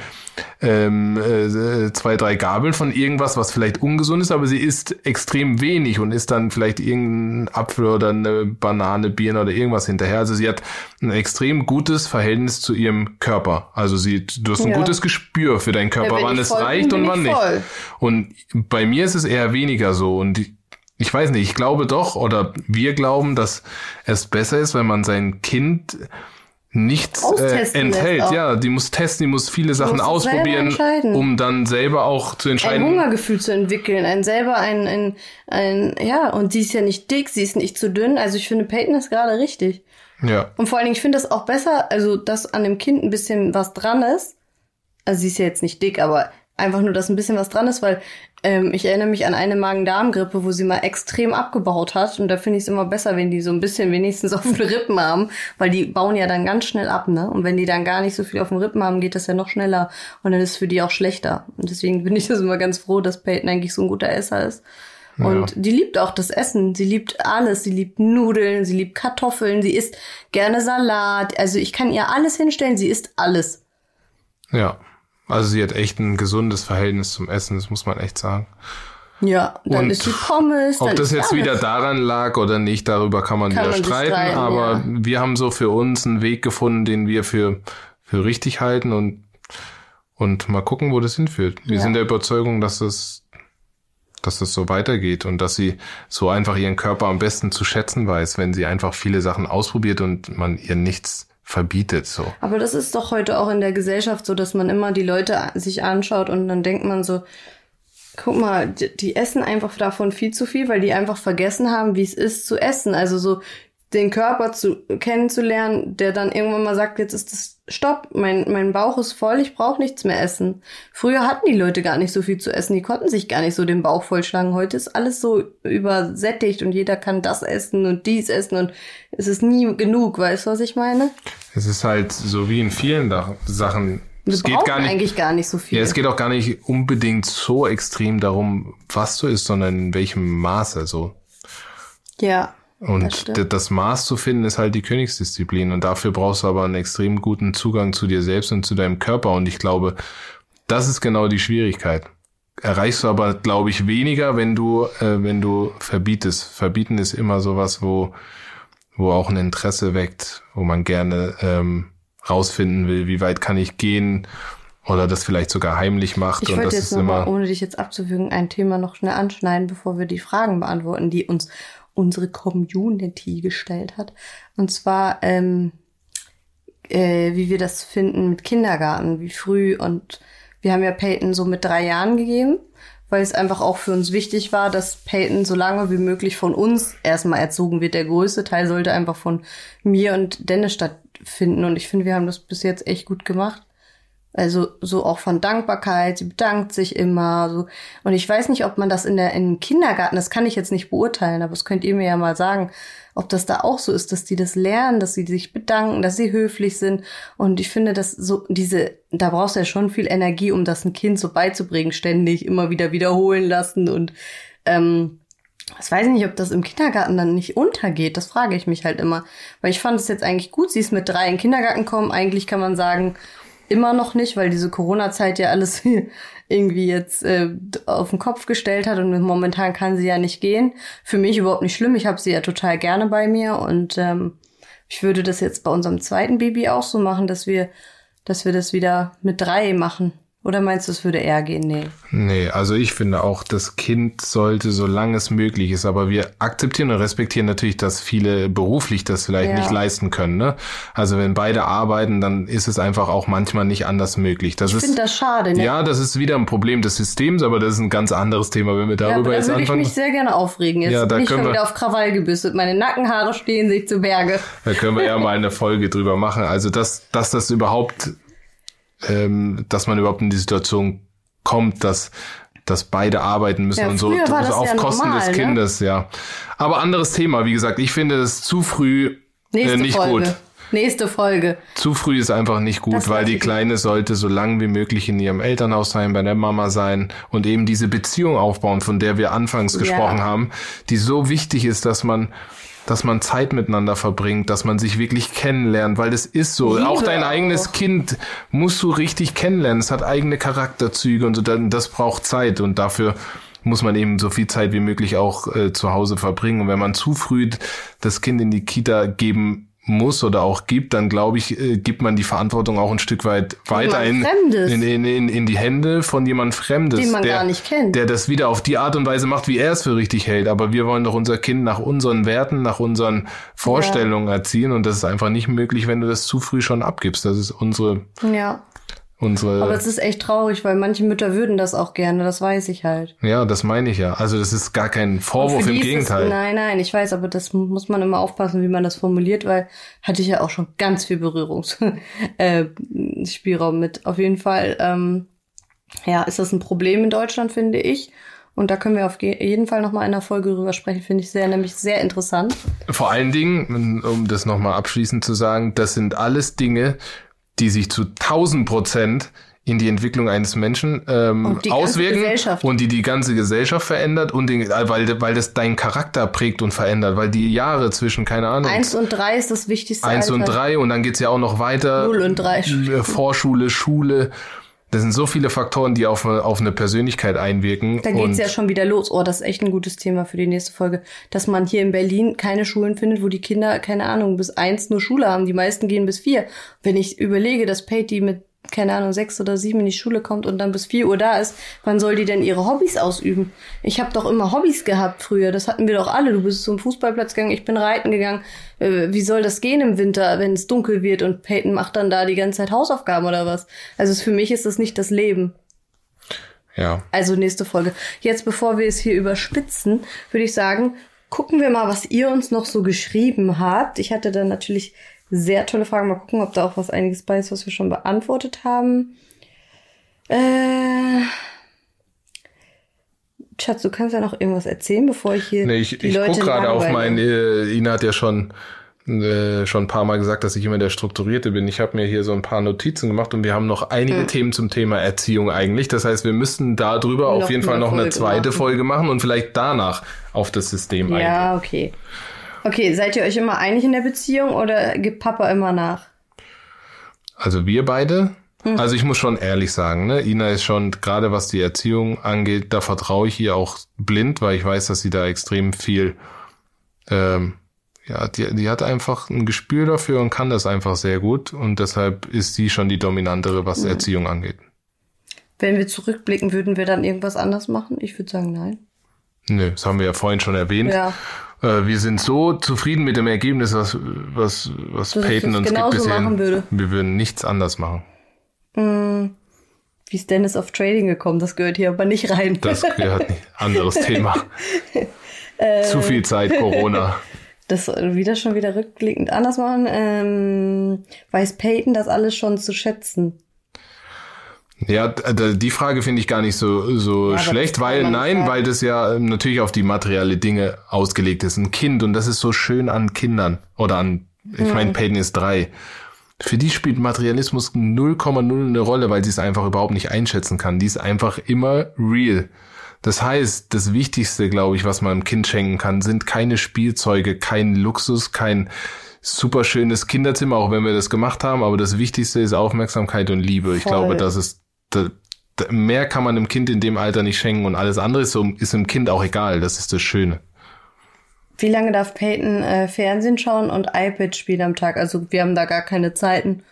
ähm, äh, zwei, drei Gabeln von irgendwas, was vielleicht ungesund ist, aber sie isst extrem wenig und isst dann vielleicht irgendein Apfel oder eine Banane, Birne oder irgendwas hinterher. Also sie hat ein extrem gutes Verhältnis zu ihrem Körper. Also sie, du hast ein ja. gutes Gespür für deinen Körper, ja, wann es reicht und wann nicht. Und bei mir ist es eher weniger so und ich weiß nicht, ich glaube doch, oder wir glauben, dass es besser ist, wenn man sein Kind nicht äh, enthält. Ja, die muss testen, die muss viele Sachen ausprobieren, um dann selber auch zu entscheiden. Ein Hungergefühl zu entwickeln, ein selber ein, ein, ein, ja, und sie ist ja nicht dick, sie ist nicht zu dünn. Also ich finde, Peyton ist gerade richtig. Ja. Und vor allen Dingen, ich finde das auch besser, also dass an dem Kind ein bisschen was dran ist. Also sie ist ja jetzt nicht dick, aber einfach nur, dass ein bisschen was dran ist, weil ähm, ich erinnere mich an eine Magen-Darm-Grippe, wo sie mal extrem abgebaut hat. Und da finde ich es immer besser, wenn die so ein bisschen wenigstens auf den Rippen haben, weil die bauen ja dann ganz schnell ab, ne? Und wenn die dann gar nicht so viel auf den Rippen haben, geht das ja noch schneller und dann ist es für die auch schlechter. Und deswegen bin ich das immer ganz froh, dass Peyton eigentlich so ein guter Esser ist. Und ja. die liebt auch das Essen. Sie liebt alles. Sie liebt Nudeln, sie liebt Kartoffeln, sie isst gerne Salat. Also ich kann ihr alles hinstellen, sie isst alles. Ja. Also sie hat echt ein gesundes Verhältnis zum Essen, das muss man echt sagen. Ja, dann und ist die Pommes. Ob das jetzt alles. wieder daran lag oder nicht, darüber kann man kann wieder man streiten, streiten, aber ja. wir haben so für uns einen Weg gefunden, den wir für, für richtig halten und, und mal gucken, wo das hinführt. Wir ja. sind der Überzeugung, dass es dass es so weitergeht und dass sie so einfach ihren Körper am besten zu schätzen weiß, wenn sie einfach viele Sachen ausprobiert und man ihr nichts verbietet so. Aber das ist doch heute auch in der Gesellschaft so, dass man immer die Leute sich anschaut und dann denkt man so, guck mal, die, die essen einfach davon viel zu viel, weil die einfach vergessen haben, wie es ist zu essen. Also so den Körper zu kennenzulernen, der dann irgendwann mal sagt, jetzt ist das Stopp, mein, mein Bauch ist voll, ich brauche nichts mehr essen. Früher hatten die Leute gar nicht so viel zu essen, die konnten sich gar nicht so den Bauch vollschlagen. Heute ist alles so übersättigt und jeder kann das essen und dies essen und es ist nie genug, weißt du, was ich meine? Es ist halt so wie in vielen Sachen. Wir es geht gar nicht, eigentlich gar nicht so viel. Ja, es geht auch gar nicht unbedingt so extrem darum, was du isst, sondern in welchem Maße so. Ja. Und das, das, Maß zu finden ist halt die Königsdisziplin. Und dafür brauchst du aber einen extrem guten Zugang zu dir selbst und zu deinem Körper. Und ich glaube, das ist genau die Schwierigkeit. Erreichst du aber, glaube ich, weniger, wenn du, äh, wenn du verbietest. Verbieten ist immer sowas, wo, wo auch ein Interesse weckt, wo man gerne ähm, rausfinden will, wie weit kann ich gehen oder das vielleicht sogar heimlich macht. Ich und wollte das jetzt ist immer mal, ohne dich jetzt abzufügen, ein Thema noch schnell anschneiden, bevor wir die Fragen beantworten, die uns unsere Community gestellt hat. Und zwar, ähm, äh, wie wir das finden mit Kindergarten, wie früh. Und wir haben ja Peyton so mit drei Jahren gegeben, weil es einfach auch für uns wichtig war, dass Peyton so lange wie möglich von uns erstmal erzogen wird. Der größte Teil sollte einfach von mir und Dennis stattfinden. Und ich finde, wir haben das bis jetzt echt gut gemacht. Also so auch von Dankbarkeit, sie bedankt sich immer so. Und ich weiß nicht, ob man das in der im Kindergarten, das kann ich jetzt nicht beurteilen, aber das könnt ihr mir ja mal sagen, ob das da auch so ist, dass die das lernen, dass sie sich bedanken, dass sie höflich sind. Und ich finde, dass so diese, da brauchst du ja schon viel Energie, um das ein Kind so beizubringen, ständig immer wieder wiederholen lassen und ähm, ich weiß nicht, ob das im Kindergarten dann nicht untergeht. Das frage ich mich halt immer. Weil ich fand es jetzt eigentlich gut. Sie ist mit drei in den Kindergarten kommen. Eigentlich kann man sagen, immer noch nicht, weil diese Corona-Zeit ja alles irgendwie jetzt äh, auf den Kopf gestellt hat und momentan kann sie ja nicht gehen. Für mich überhaupt nicht schlimm. Ich habe sie ja total gerne bei mir und ähm, ich würde das jetzt bei unserem zweiten Baby auch so machen, dass wir, dass wir das wieder mit drei machen. Oder meinst du, es würde eher gehen? Nee. Nee, also ich finde auch, das Kind sollte, solange es möglich ist, aber wir akzeptieren und respektieren natürlich, dass viele beruflich das vielleicht Ja. nicht leisten können. Ne? Also wenn beide arbeiten, dann ist es einfach auch manchmal nicht anders möglich. Das Ich finde das schade, ne? ja, das ist wieder ein Problem des Systems, aber das ist ein ganz anderes Thema, wenn wir Ja, aber darüber da jetzt würde ich anfangen. mich sehr gerne aufregen. Jetzt Ja, da bin ich schon wieder auf Krawall gebürstet. Meine Nackenhaare stehen sich zu Berge. Da können wir ja mal eine Folge drüber machen. Also dass, dass das überhaupt, ähm, dass man überhaupt in die Situation kommt, dass dass beide arbeiten müssen Ja, und so das auf ja Kosten normal, des ne? Kindes, ja. Aber anderes Thema, wie gesagt, ich finde es zu früh Nächste äh, nicht Folge. gut. Nächste Folge. Zu früh ist einfach nicht gut, Das weil die Kleine sollte so lange wie möglich in ihrem Elternhaus sein, bei der Mama sein und eben diese Beziehung aufbauen, von der wir anfangs gesprochen haben, die so wichtig ist, dass man dass man Zeit miteinander verbringt, dass man sich wirklich kennenlernt, weil das ist so. Liebe auch dein auch. eigenes Kind musst du richtig kennenlernen. Es hat eigene Charakterzüge und so, das braucht Zeit und dafür muss man eben so viel Zeit wie möglich auch äh, zu Hause verbringen. Und wenn man zu früh das Kind in die Kita geben muss oder auch gibt, dann glaube ich, äh, gibt man die Verantwortung auch ein Stück weit weiter in, in, in, in, die Hände von jemand Fremdes, Den man der, gar nicht kennt. der das wieder auf die Art und Weise macht, wie er es für richtig hält. Aber wir wollen doch unser Kind nach unseren Werten, nach unseren Vorstellungen erziehen und das ist einfach nicht möglich, wenn du das zu früh schon abgibst. Das ist unsere, Ja. Unsere. Aber es ist echt traurig, weil manche Mütter würden das auch gerne, das weiß ich halt. ja, das meine ich ja. Also das ist gar kein Vorwurf, im Gegenteil. Es, nein, nein, ich weiß, aber das muss man immer aufpassen, wie man das formuliert, weil hatte ich ja auch schon ganz viel Berührungsspielraum äh, mit. Auf jeden Fall, ähm, ja, ist das ein Problem in Deutschland, finde ich. Und da können wir auf jeden Fall nochmal in einer Folge drüber sprechen, finde ich sehr, nämlich sehr interessant. Vor allen Dingen, um das nochmal abschließend zu sagen, das sind alles Dinge, die sich zu 1000 Prozent in die Entwicklung eines Menschen ähm, Und auswirken und die die ganze Gesellschaft verändert und den, äh, weil, weil das deinen Charakter prägt und verändert, weil die Jahre zwischen, keine Ahnung, Eins und drei ist das wichtigste eins und Alter. drei und dann geht's ja auch noch weiter. Null und drei. Äh, Vorschule, Schule. Das sind so viele Faktoren, die auf, eine- auf eine Persönlichkeit einwirken. Da geht's ja schon wieder los. Oh, das ist echt ein gutes Thema für die nächste Folge. Dass man hier in Berlin keine Schulen findet, wo die Kinder, keine Ahnung, bis eins nur Schule haben. Die meisten gehen bis vier. Wenn ich überlege, dass Patty mit, keine Ahnung, sechs oder sieben in die Schule kommt und dann bis vier Uhr da ist, wann soll die denn ihre Hobbys ausüben? Ich habe doch immer Hobbys gehabt früher. Das hatten wir doch alle. Du bist zum Fußballplatz gegangen, ich bin reiten gegangen. Äh, Wie soll das gehen im Winter, wenn es dunkel wird und Peyton macht dann da die ganze Zeit Hausaufgaben oder was? Also für mich ist das nicht das Leben. ja. Also nächste Folge. Jetzt, bevor wir es hier überspitzen, würde ich sagen, gucken wir mal, was ihr uns noch so geschrieben habt. Ich hatte da natürlich sehr tolle Fragen. Mal gucken, ob da auch was einiges bei ist, was wir schon beantwortet haben. Äh, Schatz, du kannst ja noch irgendwas erzählen, bevor ich hier Nee, ich die ich Leute guck gerade auf langweile. mein, äh, Ina hat ja schon äh, schon ein paar Mal gesagt, dass ich immer der Strukturierte bin. Ich habe mir hier so ein paar Notizen gemacht und wir haben noch einige Hm. Themen zum Thema Erziehung eigentlich. Das heißt, wir müssten darüber auf Noch jeden Fall eine noch eine Folge zweite machen. Folge machen und vielleicht danach auf das System eingehen. Ja, okay. Okay, seid ihr euch immer einig in der Beziehung oder gibt Papa immer nach? Also wir beide. Hm. Also ich muss schon ehrlich sagen, ne, Ina ist schon, gerade was die Erziehung angeht, da vertraue ich ihr auch blind, weil ich weiß, dass sie da extrem viel, ähm, ja, die, die hat einfach ein Gespür dafür und kann das einfach sehr gut und deshalb ist sie schon die dominantere, was mhm. Erziehung angeht. Wenn wir zurückblicken, würden wir dann irgendwas anders machen? Ich würde sagen, nein. Nö, das haben wir ja vorhin schon erwähnt. Ja. Äh, wir sind so zufrieden mit dem Ergebnis, was, was, was Dass Peyton uns gibt bisher. Machen würde. Wir würden nichts anders machen. Mm, wie ist Dennis auf Trading gekommen? Das gehört hier aber nicht rein. Das gehört nicht. Anderes Thema. Äh, Zu viel Zeit, Corona. Das wieder schon wieder rückblickend anders machen. Ähm, weiß Peyton das alles schon zu schätzen? Ja, die Frage finde ich gar nicht so, so ja, schlecht, weil nein, sagen. weil das ja natürlich auf die materielle Dinge ausgelegt ist. Ein Kind, und das ist so schön an Kindern oder an, ich mhm. meine, Peyton ist drei. Für die spielt Materialismus 0,0 eine Rolle, weil sie es einfach überhaupt nicht einschätzen kann. Die ist einfach immer real. Das heißt, das Wichtigste, glaube ich, was man einem Kind schenken kann, sind keine Spielzeuge, kein Luxus, kein super schönes Kinderzimmer, auch wenn wir das gemacht haben. Aber das Wichtigste ist Aufmerksamkeit und Liebe. Voll. Ich glaube, das ist da, da, mehr kann man einem Kind in dem Alter nicht schenken und alles andere ist, so, ist dem Kind auch egal. Das ist das Schöne. Wie lange darf Peyton äh, Fernsehen schauen und iPad spielen am Tag? Also wir haben da gar keine Zeiten.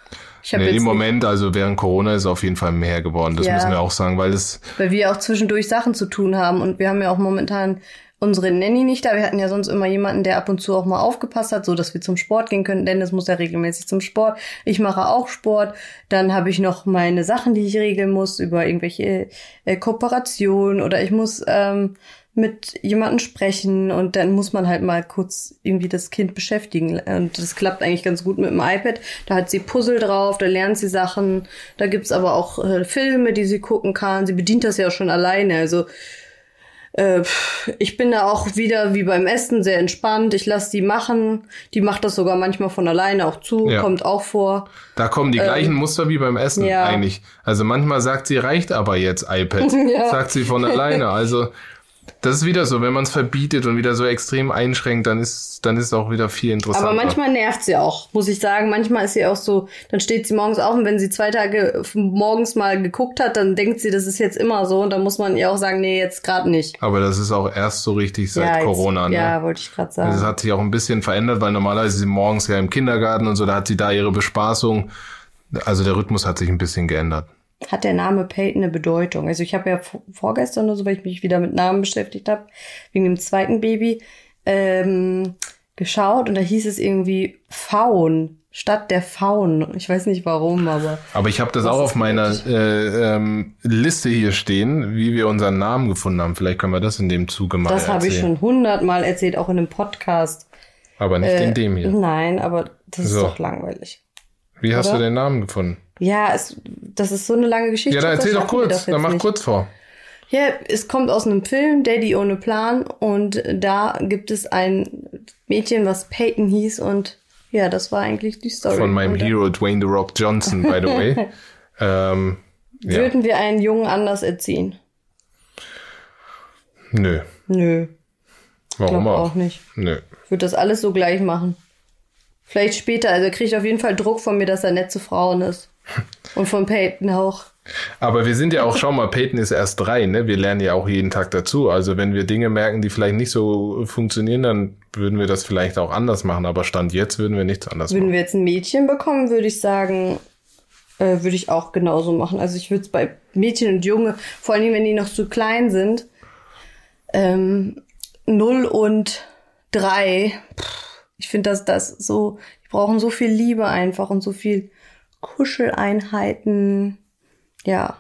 Ich nee, Im Moment, also während Corona ist auf jeden Fall mehr geworden. Das ja, müssen wir auch sagen, weil es. Weil wir auch zwischendurch Sachen zu tun haben und wir haben ja auch momentan unsere Nanny nicht da. Wir hatten ja sonst immer jemanden, der ab und zu auch mal aufgepasst hat, so dass wir zum Sport gehen können. Dennis muss ja regelmäßig zum Sport. Ich mache auch Sport. Dann habe ich noch meine Sachen, die ich regeln muss über irgendwelche äh, Kooperationen oder ich muss ähm, mit jemandem sprechen und dann muss man halt mal kurz irgendwie das Kind beschäftigen. Und das klappt eigentlich ganz gut mit dem iPad. Da hat sie Puzzle drauf, da lernt sie Sachen. Da gibt's aber auch äh, Filme, die sie gucken kann. Sie bedient das ja auch schon alleine. Also äh, ich bin da auch wieder wie beim Essen sehr entspannt. Ich lasse die machen. Die macht das sogar manchmal von alleine auch zu, ja. kommt auch vor. Da kommen die ähm, gleichen Muster wie beim Essen ja. eigentlich. Also manchmal sagt sie, reicht aber jetzt iPad. ja. Sagt sie von alleine. Also das ist wieder so, wenn man es verbietet und wieder so extrem einschränkt, dann ist dann ist auch wieder viel interessanter. Aber manchmal nervt sie auch, muss ich sagen. Manchmal ist sie auch so, dann steht sie morgens auf und wenn sie zwei Tage morgens mal geguckt hat, dann denkt sie, das ist jetzt immer so und dann muss man ihr auch sagen, nee, jetzt gerade nicht. Aber das ist auch erst so richtig seit ja, jetzt, Corona. Ne? Ja, wollte ich gerade sagen. Das hat sich auch ein bisschen verändert, weil normalerweise ist sie morgens ja im Kindergarten und so, da hat sie da ihre Bespaßung. Also der Rhythmus hat sich ein bisschen geändert hat der Name Peyton eine Bedeutung. Also ich habe ja vorgestern oder so, weil ich mich wieder mit Namen beschäftigt habe, wegen dem zweiten Baby, ähm, geschaut und da hieß es irgendwie Faun. Stadt der Faun. Ich weiß nicht warum, aber. Aber ich habe das auch auf meiner äh, ähm, Liste hier stehen, wie wir unseren Namen gefunden haben. Vielleicht können wir das in dem Zuge mal Das habe ich schon hundertmal erzählt, auch in einem Podcast. Aber nicht äh, in dem hier. Nein, aber das so. ist doch langweilig. Wie hast Oder? du den Namen gefunden? Ja, es, das ist so eine lange Geschichte. Ja, dann erzähl doch kurz, dann mach nicht. kurz vor. Ja, es kommt aus einem Film, Daddy ohne Plan, und da gibt es ein Mädchen, was Peyton hieß, und ja, das war eigentlich die Story. Von meinem Hero Dwayne The Rock Johnson, by the way. ähm, ja. Würden wir einen Jungen anders erziehen? Nö. Nö. Warum auch? auch nicht. Nö. Ich würde das alles so gleich machen. Vielleicht später, also er kriegt auf jeden Fall Druck von mir, dass er nett zu Frauen ist. Und von Peyton auch. Aber wir sind ja auch, schau mal, Peyton ist erst drei, ne? Wir lernen ja auch jeden Tag dazu. Also wenn wir Dinge merken, die vielleicht nicht so funktionieren, dann würden wir das vielleicht auch anders machen. Aber Stand jetzt würden wir nichts anders würden machen. Würden wir jetzt ein Mädchen bekommen, würde ich sagen, äh, würde ich auch genauso machen. Also ich würde es bei Mädchen und Junge, vor allem wenn die noch zu klein sind, ähm, null und drei, ich finde, dass das so, die brauchen so viel Liebe einfach und so viel Kuscheleinheiten. Ja.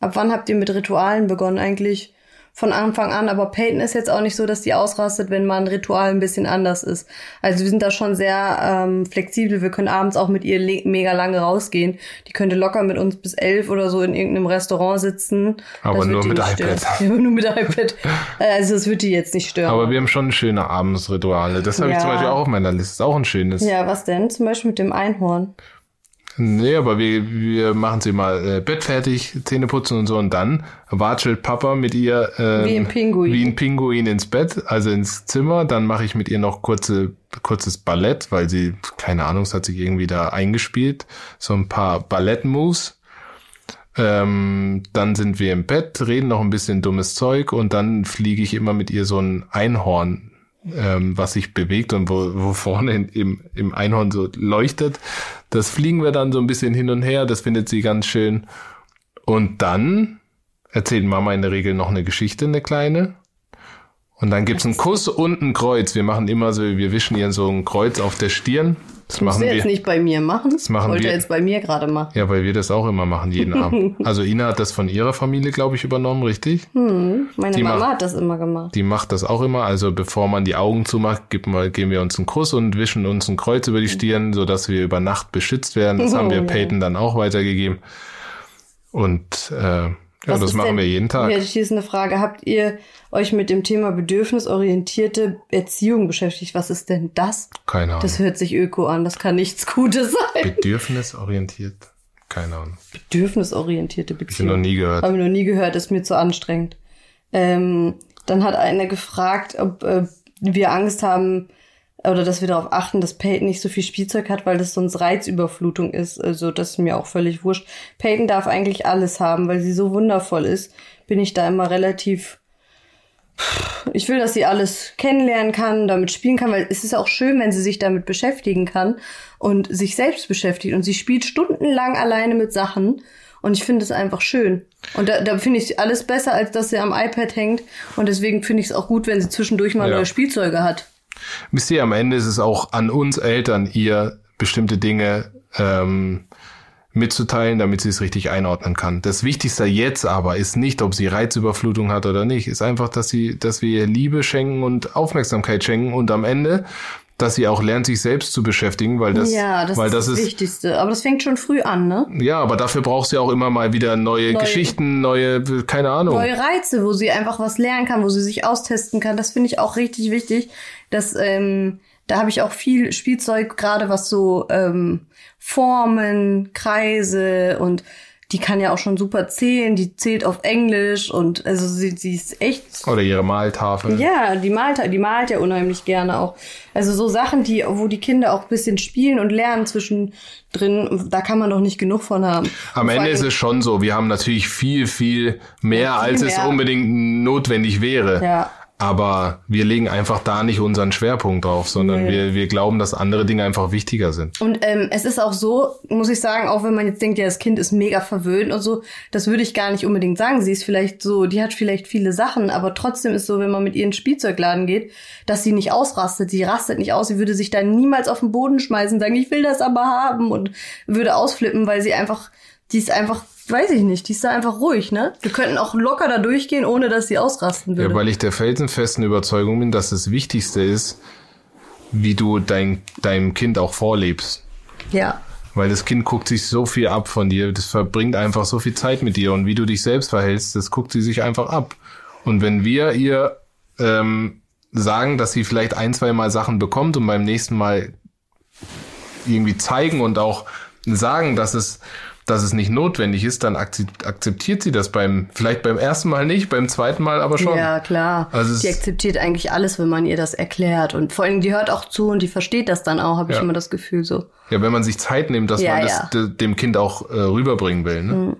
Ab wann habt ihr mit Ritualen begonnen eigentlich? Von Anfang an, aber Peyton ist jetzt auch nicht so, dass die ausrastet, wenn mal ein Ritual ein bisschen anders ist. Also wir sind da schon sehr ähm, flexibel. Wir können abends auch mit ihr mega lange rausgehen. Die könnte locker mit uns bis elf oder so in irgendeinem Restaurant sitzen. Aber nur mit iPad. Ja, nur mit iPad. Also das wird die jetzt nicht stören. Aber wir haben schon schöne Abendsrituale. Das habe ja. ich zum Beispiel auch auf meiner Liste. Ist auch ein schönes. Ja, was denn? Zum Beispiel mit dem Einhorn. Nee, aber wir, wir machen sie mal äh, Bett fertig, Zähne putzen und so und dann watschelt Papa mit ihr äh, wie ein Pinguin. wie ein Pinguin ins Bett, also ins Zimmer. Dann mache ich mit ihr noch kurze, kurzes Ballett, weil sie, keine Ahnung, es hat sich irgendwie da eingespielt. So ein paar Ballett-Moves. Ähm, dann sind wir im Bett, reden noch ein bisschen dummes Zeug und dann fliege ich immer mit ihr so ein Einhorn ähm, was sich bewegt und wo, wo vorne im, im Einhorn so leuchtet. Das fliegen wir dann so ein bisschen hin und her, das findet sie ganz schön. Und dann erzählt Mama in der Regel noch eine Geschichte, eine kleine. Und dann gibt's einen Kuss und ein Kreuz. Wir machen immer so, wir wischen ihr so ein Kreuz auf der Stirn. Das machen wir jetzt nicht bei mir machen. Das machen Wollte wir jetzt bei mir gerade machen. Ja, weil wir das auch immer machen, jeden Abend. Also Ina hat das von ihrer Familie, glaube ich, übernommen, richtig? Hm, meine Die Mama macht- hat das immer gemacht. Die macht das auch immer. Also bevor man die Augen zumacht, gibt mal, geben wir uns einen Kuss und wischen uns ein Kreuz über die Stirn, sodass wir über Nacht beschützt werden. Das haben wir Oh. Peyton dann auch weitergegeben. Und äh, ja, Was das machen denn- wir jeden Tag. Hier ist eine Frage. Habt ihr euch mit dem Thema bedürfnisorientierte Erziehung beschäftigt? Was ist denn das? Keine Ahnung. Das hört sich öko an. Das kann nichts Gutes sein. Bedürfnisorientiert? Keine Ahnung. Bedürfnisorientierte Ich habe noch Beziehung. nie gehört. Habe ich noch nie gehört. Ist mir zu anstrengend. Ähm, dann hat einer gefragt, ob äh, wir Angst haben oder dass wir darauf achten, dass Peyton nicht so viel Spielzeug hat, weil das sonst Reizüberflutung ist. Also das ist mir auch völlig wurscht. Peyton darf eigentlich alles haben, weil sie so wundervoll ist. Bin ich da immer relativ ich will, dass sie alles kennenlernen kann, damit spielen kann, weil es ist auch schön, wenn sie sich damit beschäftigen kann und sich selbst beschäftigt. Und sie spielt stundenlang alleine mit Sachen. Und ich finde es einfach schön. Und da, da finde ich alles besser, als dass sie am iPad hängt. Und deswegen finde ich es auch gut, wenn sie zwischendurch mal Ja. neue Spielzeuge hat. Wisst ihr, am Ende ist es auch an uns Eltern, ihr bestimmte Dinge ähm, mitzuteilen, damit sie es richtig einordnen kann. Das Wichtigste jetzt aber ist nicht, ob sie Reizüberflutung hat oder nicht, ist einfach, dass sie, dass wir ihr Liebe schenken und Aufmerksamkeit schenken und am Ende, dass sie auch lernt, sich selbst zu beschäftigen, weil das, ja, das weil ist das das ist, Wichtigste. Aber das fängt schon früh an, ne? ja, aber dafür brauchst du ja auch immer mal wieder neue, Neue- Geschichten, neue, keine Ahnung. neue Reize, wo sie einfach was lernen kann, wo sie sich austesten kann. Das finde ich auch richtig wichtig. Dass, ähm, da habe ich auch viel Spielzeug, gerade was so ähm, Formen, Kreise und die kann ja auch schon super zählen. Die zählt auf Englisch und also sie, sie ist echt Oder ihre Maltafel. ja, die malt, die malt ja unheimlich gerne auch. Also so Sachen, die, wo die Kinder auch ein bisschen spielen und lernen zwischendrin, da kann man doch nicht genug von haben. Am Ende allem- ist es schon so, wir haben natürlich viel, viel mehr, viel als es mehr. unbedingt notwendig wäre. Ja. Aber wir legen einfach da nicht unseren Schwerpunkt drauf, sondern Nee. wir, wir glauben, dass andere Dinge einfach wichtiger sind. Und ähm, es ist auch so, muss ich sagen, auch wenn man jetzt denkt, ja, das Kind ist mega verwöhnt und so, das würde ich gar nicht unbedingt sagen. Sie ist vielleicht so, die hat vielleicht viele Sachen, aber trotzdem ist so, wenn man mit ihr in den Spielzeugladen geht, dass sie nicht ausrastet. Sie rastet nicht aus, sie würde sich da niemals auf den Boden schmeißen, sagen, ich will das aber haben und würde ausflippen, weil sie einfach, die ist einfach, weiß ich nicht, die ist da einfach ruhig, ne? Wir könnten auch locker da durchgehen, ohne dass sie ausrasten würde. Ja, weil ich der felsenfesten Überzeugung bin, dass das Wichtigste ist, wie du dein, deinem Kind auch vorlebst. ja. Weil das Kind guckt sich so viel ab von dir, das verbringt einfach so viel Zeit mit dir und wie du dich selbst verhältst, das guckt sie sich einfach ab. Und wenn wir ihr ähm, sagen, dass sie vielleicht ein, zwei Mal Sachen bekommt und beim nächsten Mal irgendwie zeigen und auch sagen, dass es, dass es nicht notwendig ist, dann akzept- akzeptiert sie das beim, vielleicht beim ersten Mal nicht, beim zweiten Mal aber schon. Ja, klar. Also die akzeptiert eigentlich alles, wenn man ihr das erklärt. Und vor allem, die hört auch zu und die versteht das dann auch, habe ich Ja. immer das Gefühl so. Ja, wenn man sich Zeit nimmt, dass Ja, man das ja. de- dem Kind auch äh, rüberbringen will. Ne?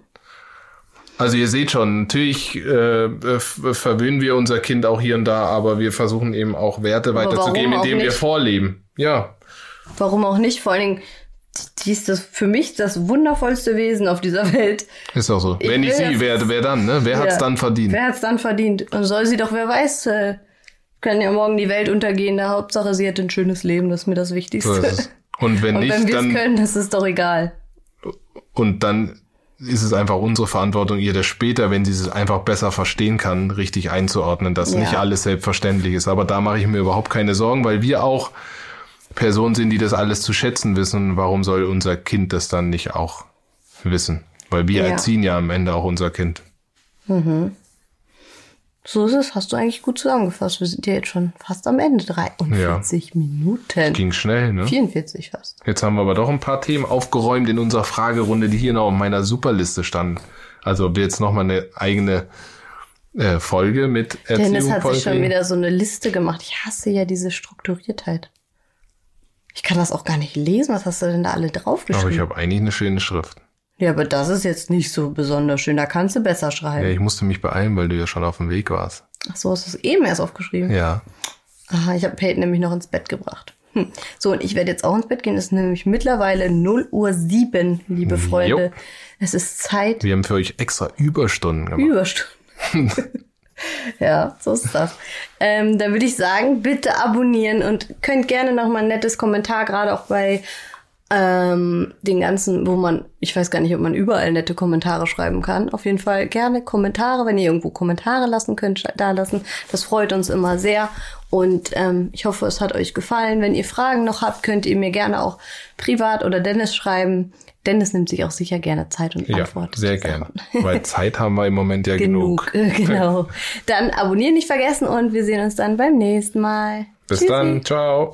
Also ihr seht schon, natürlich äh, verwöhnen wir unser Kind auch hier und da, aber wir versuchen eben auch Werte Aber weiterzugeben, indem wir vorleben. Ja, Warum auch nicht? Vor allen Dingen, die ist das für mich das wundervollste Wesen auf dieser Welt. ist auch so. Ich Wenn nicht will sie, wer, wer dann? Ne? Wer hat's Ja. dann verdient? Wer hat's dann verdient? Und soll sie doch, wer weiß, äh, kann ja morgen die Welt untergehen. Der Hauptsache, sie hat ein schönes Leben. Das ist mir das Wichtigste. So. Und wenn Und nicht, wenn wir es dann können, das ist doch egal. und dann ist es einfach unsere Verantwortung, ihr das später, wenn sie es einfach besser verstehen kann, richtig einzuordnen, dass Ja. nicht alles selbstverständlich ist. Aber da mache ich mir überhaupt keine Sorgen, weil wir auch Personen sind, die das alles zu schätzen wissen. Warum soll unser Kind das dann nicht auch wissen? Weil wir Ja. erziehen ja am Ende auch unser Kind. So ist es. Hast du eigentlich gut zusammengefasst. Wir sind ja jetzt schon fast am Ende. 43 Minuten. Ging schnell, ne? 44 fast. Jetzt haben wir aber doch ein paar Themen aufgeräumt in unserer Fragerunde, die hier noch auf meiner Superliste standen. Also ob wir jetzt noch mal eine eigene äh, Folge mit Erziehung Dennis hat sich schon wieder so eine Liste gemacht. Ich hasse ja diese Strukturiertheit. Ich kann das auch gar nicht lesen. Was hast du denn da alle Aber ich draufgeschrieben? habe eigentlich eine schöne Schrift. ja, aber das ist jetzt nicht so besonders schön. Da kannst du besser Ja, schreiben. ich musste mich beeilen, weil du ja schon auf dem Weg warst. Ach so, hast du es eben erst aufgeschrieben. Ja. Aha, ich habe Peyton nämlich noch ins Bett gebracht. Hm. So, und ich werde jetzt auch ins Bett gehen. Es ist nämlich mittlerweile 0 Uhr 7, liebe Freunde. Jo. Es ist Zeit. Wir haben für euch extra Überstunden gemacht. Überstunden. ja, so ist das. Ähm, dann würde ich sagen, bitte abonnieren und könnt gerne noch mal ein nettes Kommentar, gerade auch bei ähm, den ganzen, wo man, ich weiß gar nicht, ob man überall nette Kommentare schreiben kann. Auf jeden Fall gerne Kommentare, wenn ihr irgendwo Kommentare lassen könnt, da lassen. Das freut uns immer sehr. Und ähm, ich hoffe, es hat euch gefallen. Wenn ihr Fragen noch habt, könnt ihr mir gerne auch privat oder Dennis schreiben. Dennis nimmt sich auch sicher gerne Zeit und Ja, antwortet. sehr gerne. Weil Zeit haben wir im Moment ja genug. Genug, genau. Dann abonnieren nicht vergessen und wir sehen uns dann beim nächsten Mal. Bis Tschüssi. dann. Ciao.